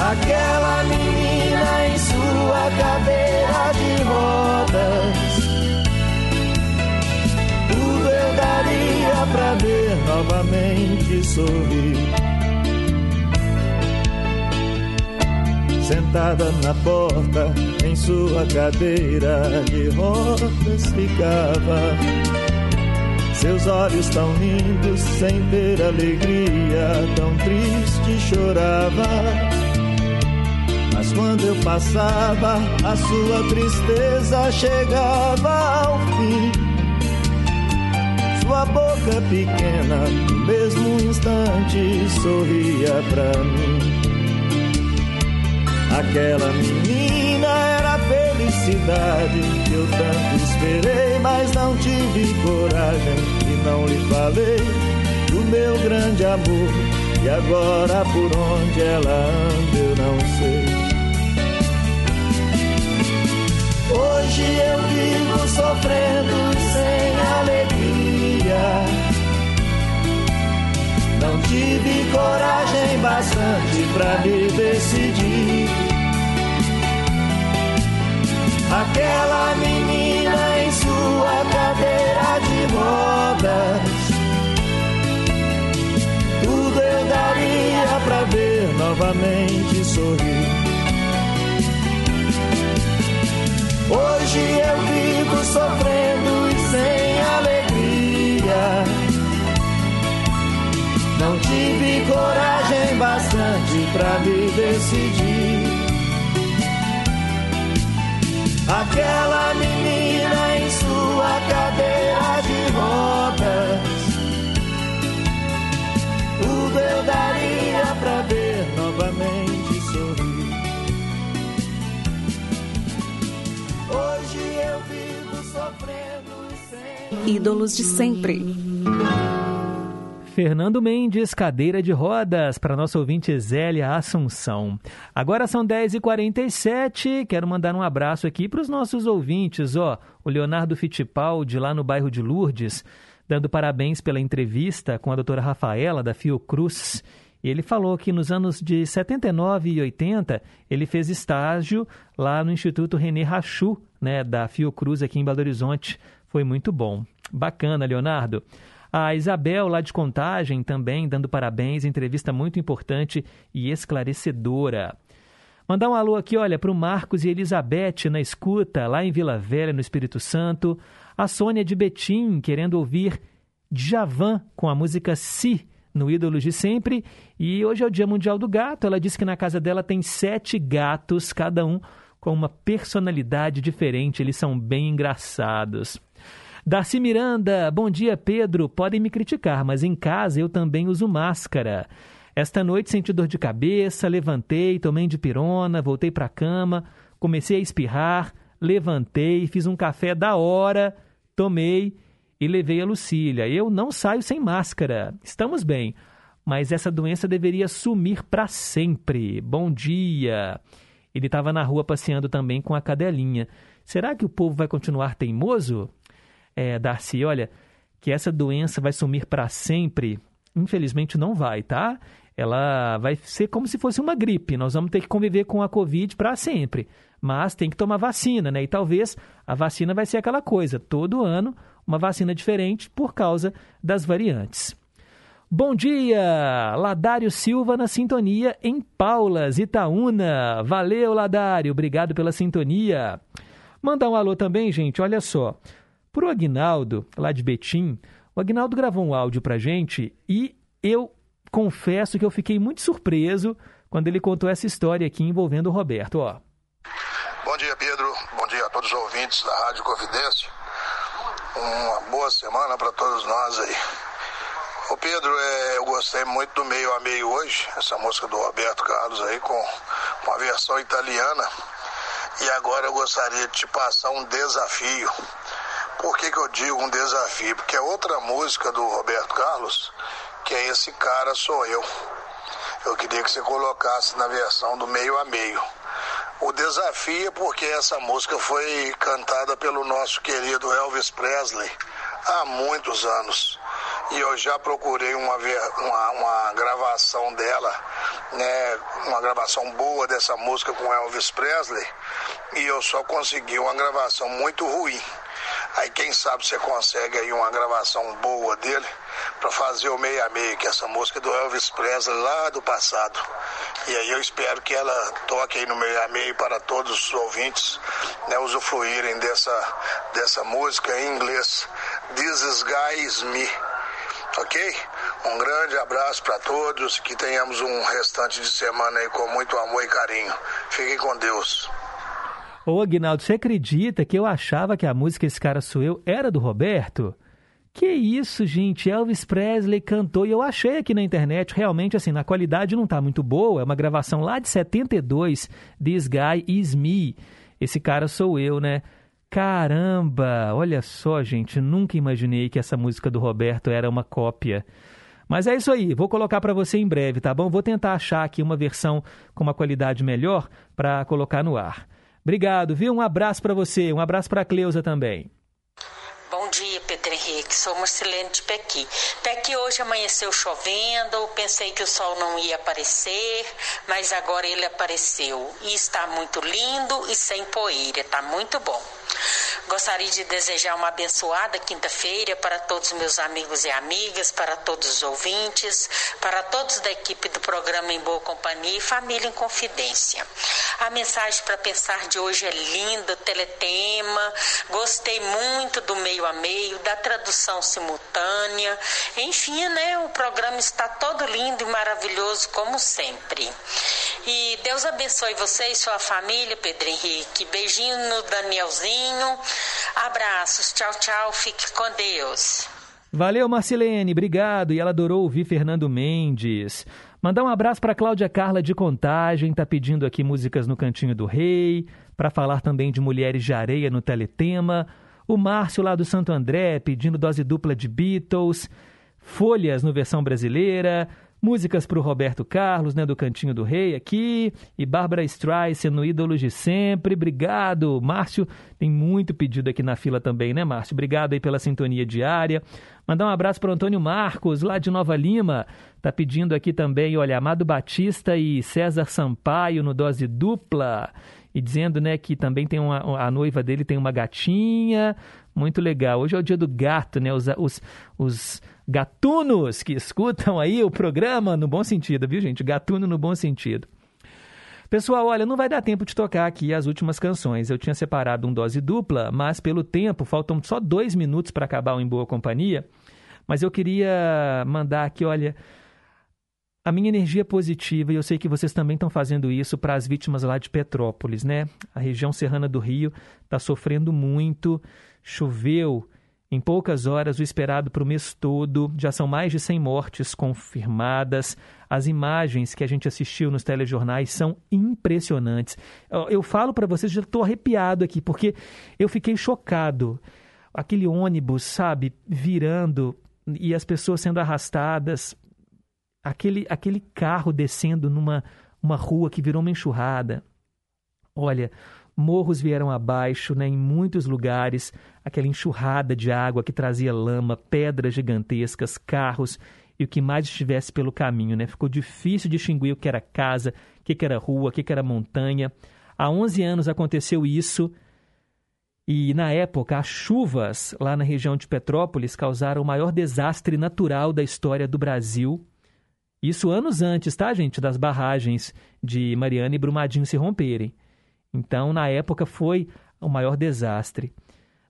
Aquela menina em sua cadeira de rodas. Tudo eu daria pra ver novamente sorrir. Sentada na porta, em sua cadeira de rodas ficava. Seus olhos tão lindos, sem ter alegria, tão triste chorava. Mas quando eu passava, a sua tristeza chegava ao fim. Sua boca pequena, no mesmo instante, sorria pra mim. Aquela menina era a felicidade que eu tanto esperei, mas não tive coragem e não lhe falei do meu grande amor. E agora por onde ela anda eu não sei. Hoje eu vivo sofrendo sem alegria. Tive coragem bastante pra me decidir. Aquela menina em sua cadeira de rodas. Tudo eu daria pra ver novamente sorrir. Hoje eu vivo sofrendo e sem alegria. Não tive coragem bastante pra me decidir. Aquela menina em sua cadeira de rodas. Tudo eu daria pra ver novamente sorrir. Hoje eu vivo sofrendo e sem. Ídolos de sempre. Fernando Mendes, cadeira de rodas, para nosso ouvinte Zélia Assunção. Agora são 10h47, quero mandar um abraço aqui para os nossos ouvintes, ó, o Leonardo Fittipaldi, lá no bairro de Lourdes, dando parabéns pela entrevista com a doutora Rafaela, da Fiocruz. Ele falou que nos anos de 79 e 80, ele fez estágio lá no Instituto René Rachu, né, da Fiocruz aqui em Belo Horizonte. Foi muito bom. Bacana, Leonardo. A Isabel, lá de Contagem, também dando parabéns, entrevista muito importante e esclarecedora. Mandar um alô aqui, olha, para o Marcos e Elizabeth na escuta, lá em Vila Velha, no Espírito Santo. A Sônia de Betim, querendo ouvir Djavan com a música Si, no Ídolos de Sempre. E hoje é o Dia Mundial do Gato. Ela disse que na casa dela tem sete gatos, cada um com uma personalidade diferente. Eles são bem engraçados. Darcy Miranda, bom dia Pedro. Podem me criticar, mas em casa eu também uso máscara. Esta noite senti dor de cabeça, levantei, tomei de pirona, voltei para a cama, comecei a espirrar, levantei, fiz um café da hora, tomei e levei a Lucília. Eu não saio sem máscara. Estamos bem, mas essa doença deveria sumir para sempre. Bom dia. Ele estava na rua passeando também com a cadelinha. Será que o povo vai continuar teimoso? É, Darcy, olha, que essa doença vai sumir para sempre, infelizmente não vai, tá? Ela vai ser como se fosse uma gripe. Nós vamos ter que conviver com a Covid para sempre. Mas tem que tomar vacina, né? E talvez a vacina vai ser aquela coisa, todo ano uma vacina diferente por causa das variantes. Bom dia! Ladário Silva na sintonia em Paulas, Itaúna. Valeu, Ladário, obrigado pela sintonia. Mandar um alô também, gente, olha só. Pro Agnaldo, lá de Betim, o Agnaldo gravou um áudio pra gente e eu confesso que eu fiquei muito surpreso quando ele contou essa história aqui envolvendo o Roberto, ó. Bom dia, Pedro. Bom dia a todos os ouvintes da Rádio Confidência. Uma boa semana para todos nós aí. Ô Pedro, é, eu gostei muito do meio a meio hoje, essa música do Roberto Carlos aí com, com a versão italiana. E agora eu gostaria de te passar um desafio. Por que, que eu digo um desafio? Porque é outra música do Roberto Carlos, que é Esse Cara Sou Eu. Eu queria que você colocasse na versão do meio a meio. O desafio é porque essa música foi cantada pelo nosso querido Elvis Presley há muitos anos. E eu já procurei uma, uma, uma gravação dela, né, uma gravação boa dessa música com Elvis Presley, e eu só consegui uma gravação muito ruim. Aí quem sabe você consegue aí uma gravação boa dele para fazer o meio a meio, que é essa música do Elvis Presley lá do passado. E aí eu espero que ela toque aí no meio a meio para todos os ouvintes né, usufruírem dessa, dessa música em inglês. This is Guy is Me. Ok? Um grande abraço para todos, que tenhamos um restante de semana aí com muito amor e carinho. Fiquem com Deus. Ô, Aguinaldo, você acredita que eu achava que a música Esse Cara Sou Eu era do Roberto? Que isso, gente? Elvis Presley cantou e eu achei aqui na internet, realmente, assim, na qualidade não tá muito boa, é uma gravação lá de 72, This Guy Is Me. Esse cara sou eu, né? Caramba! Olha só, gente, nunca imaginei que essa música do Roberto era uma cópia. Mas é isso aí, vou colocar para você em breve, tá bom? Vou tentar achar aqui uma versão com uma qualidade melhor para colocar no ar. Obrigado, viu? Um abraço para você, um abraço para a Cleusa também. Bom dia, Pedro Henrique. Sou Marcelene de Pequi. Pequi hoje amanheceu chovendo, pensei que o sol não ia aparecer, mas agora ele apareceu. E está muito lindo e sem poeira, está muito bom. Gostaria de desejar uma abençoada quinta-feira para todos os meus amigos e amigas, para todos os ouvintes, para todos da equipe do programa Em Boa Companhia e Família em Confidência. A mensagem para pensar de hoje é linda, teletema. Gostei muito do meio a meio, da tradução simultânea. Enfim, né? O programa está todo lindo e maravilhoso, como sempre. E Deus abençoe você e sua família, Pedro Henrique. Beijinho no Danielzinho. Abraços. Tchau, tchau. Fique com Deus. Valeu, Marcilene, obrigado. E ela adorou ouvir Fernando Mendes. Mandar um abraço para Cláudia Carla de Contagem, tá pedindo aqui músicas no Cantinho do Rei, para falar também de Mulheres de Areia no Teletema. O Márcio lá do Santo André pedindo dose dupla de Beatles, Folhas no versão brasileira, músicas para o Roberto Carlos, né, do Cantinho do Rei aqui, e Bárbara Streisand no Ídolos de Sempre. Obrigado, Márcio. Tem muito pedido aqui na fila também, né, Márcio? Obrigado aí pela sintonia diária. Mandar um abraço para Antônio Marcos, lá de Nova Lima. Tá pedindo aqui também, olha, Amado Batista e César Sampaio no dose dupla. E dizendo, né, que também tem uma, a noiva dele tem uma gatinha. Muito legal. Hoje é o dia do gato, né? Os, os, os gatunos que escutam aí o programa no bom sentido, viu, gente? Gatuno no bom sentido. Pessoal, olha, não vai dar tempo de tocar aqui as últimas canções. Eu tinha separado um dose dupla, mas pelo tempo, faltam só dois minutos para acabar o Em Boa Companhia. Mas eu queria mandar aqui, olha, a minha energia positiva, e eu sei que vocês também estão fazendo isso para as vítimas lá de Petrópolis, né? A região serrana do Rio está sofrendo muito, choveu em poucas horas o esperado para o mês todo, já são mais de 100 mortes confirmadas. As imagens que a gente assistiu nos telejornais são impressionantes. Eu, falo para vocês, já estou arrepiado aqui, porque eu fiquei chocado. Aquele ônibus, sabe, virando e as pessoas sendo arrastadas aquele, aquele carro descendo numa uma rua que virou uma enxurrada. Olha, morros vieram abaixo, né, em muitos lugares, aquela enxurrada de água que trazia lama, pedras gigantescas, carros e o que mais estivesse pelo caminho, né? Ficou difícil distinguir o que era casa, o que era rua, o que era montanha. Há 11 anos aconteceu isso. E na época, as chuvas lá na região de Petrópolis causaram o maior desastre natural da história do Brasil. Isso anos antes, tá, gente, das barragens de Mariana e Brumadinho se romperem. Então, na época, foi o maior desastre.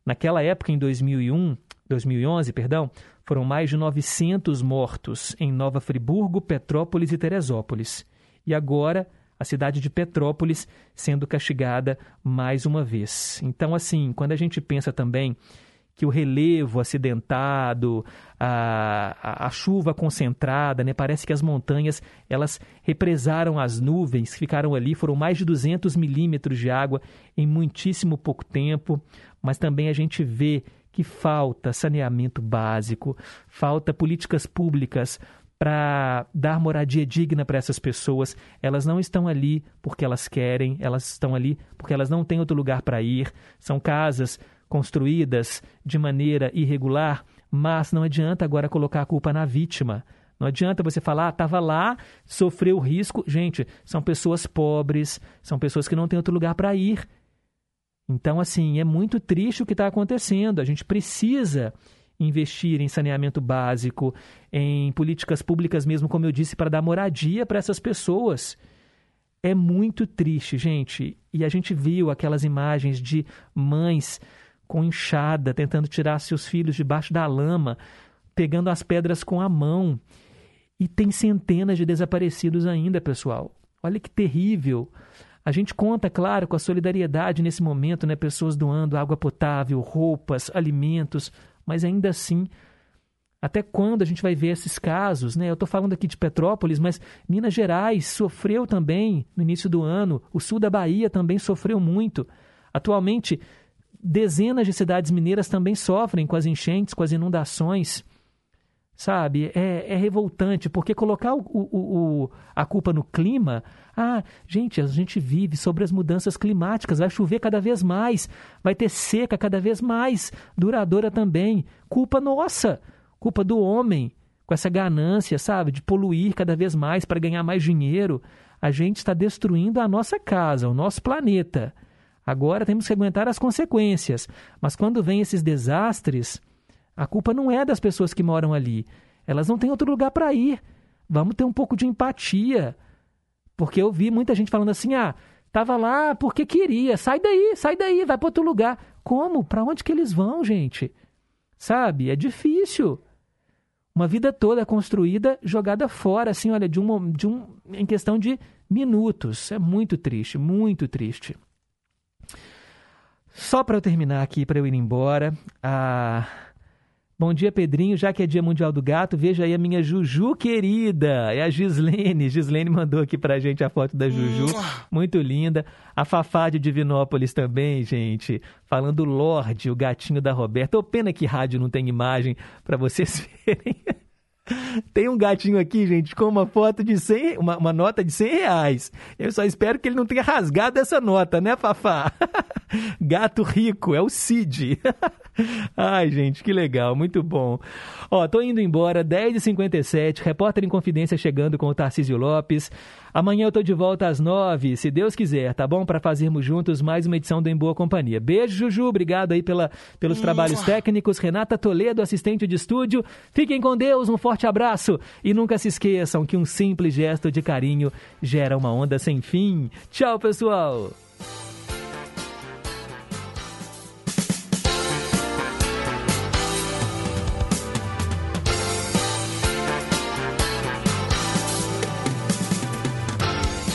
Naquela época, em 2001, 2011, perdão, foram mais de 900 mortos em Nova Friburgo, Petrópolis e Teresópolis. E agora, a cidade de Petrópolis sendo castigada mais uma vez. Então, assim, quando a gente pensa também que o relevo acidentado, a, a, a, chuva concentrada, né? parece que as montanhas elas represaram as nuvens ficaram ali, foram mais de 200 milímetros de água em muitíssimo pouco tempo, mas também a gente vê que falta saneamento básico, falta políticas públicas para dar moradia digna para essas pessoas. Elas não estão ali porque elas querem, elas estão ali porque elas não têm outro lugar para ir. São casas construídas de maneira irregular, mas não adianta agora colocar a culpa na vítima. Não adianta você falar, ah, estava lá, sofreu risco. Gente, são pessoas pobres, são pessoas que não têm outro lugar para ir. Então, assim, é muito triste o que está acontecendo. A gente precisa investir em saneamento básico, em políticas públicas mesmo, como eu disse, para dar moradia para essas pessoas. É muito triste, gente. E a gente viu aquelas imagens de mães com enxada, tentando tirar seus filhos debaixo da lama, pegando as pedras com a mão. E tem centenas de desaparecidos ainda, pessoal. Olha que terrível. A gente conta, claro, com a solidariedade nesse momento, né? Pessoas doando água potável, roupas, alimentos, mas ainda assim, até quando a gente vai ver esses casos, né? Eu estou falando aqui de Petrópolis, mas Minas Gerais sofreu também no início do ano, o sul da Bahia também sofreu muito. Atualmente, dezenas de cidades mineiras também sofrem com as enchentes, com as inundações. Sabe, é, é revoltante, porque colocar o, o, o, a culpa no clima. Ah, gente, a gente vive sobre as mudanças climáticas, vai chover cada vez mais, vai ter seca cada vez mais, duradoura também. Culpa nossa, culpa do homem, com essa ganância, sabe, de poluir cada vez mais para ganhar mais dinheiro. A gente está destruindo a nossa casa, o nosso planeta. Agora temos que aguentar as consequências. Mas quando vem esses desastres, a culpa não é das pessoas que moram ali. Elas não têm outro lugar para ir. Vamos ter um pouco de empatia. Porque eu vi muita gente falando assim: ah, tava lá porque queria. Sai daí, sai daí, vai para outro lugar. Como? Para onde que eles vão, gente? Sabe? É difícil. Uma vida toda construída, jogada fora, assim, olha, de um, de um, em questão de minutos. É muito triste, muito triste. Só para eu terminar aqui, para eu ir embora, a. Bom dia, Pedrinho. Já que é Dia Mundial do Gato, veja aí a minha Juju querida. É a Gislene. Gislene mandou aqui pra gente a foto da Juju. Muito linda. A Fafá de Divinópolis também, gente. Falando Lorde, o gatinho da Roberta. Ô, pena que rádio não tem imagem para vocês (laughs) verem. Tem um gatinho aqui, gente, com uma foto de 100, uma, uma nota de 100 reais. Eu só espero que ele não tenha rasgado essa nota, né, Fafá? (laughs) Gato rico, é o Cid. (laughs) (laughs) Ai, gente, que legal, muito bom. Ó, tô indo embora, 10h57, repórter em confidência chegando com o Tarcísio Lopes. Amanhã eu tô de volta às 9 se Deus quiser, tá bom? Para fazermos juntos mais uma edição do Em Boa Companhia. Beijo, Juju, obrigado aí pela, pelos trabalhos técnicos. Renata Toledo, assistente de estúdio. Fiquem com Deus, um forte abraço. E nunca se esqueçam que um simples gesto de carinho gera uma onda sem fim. Tchau, pessoal!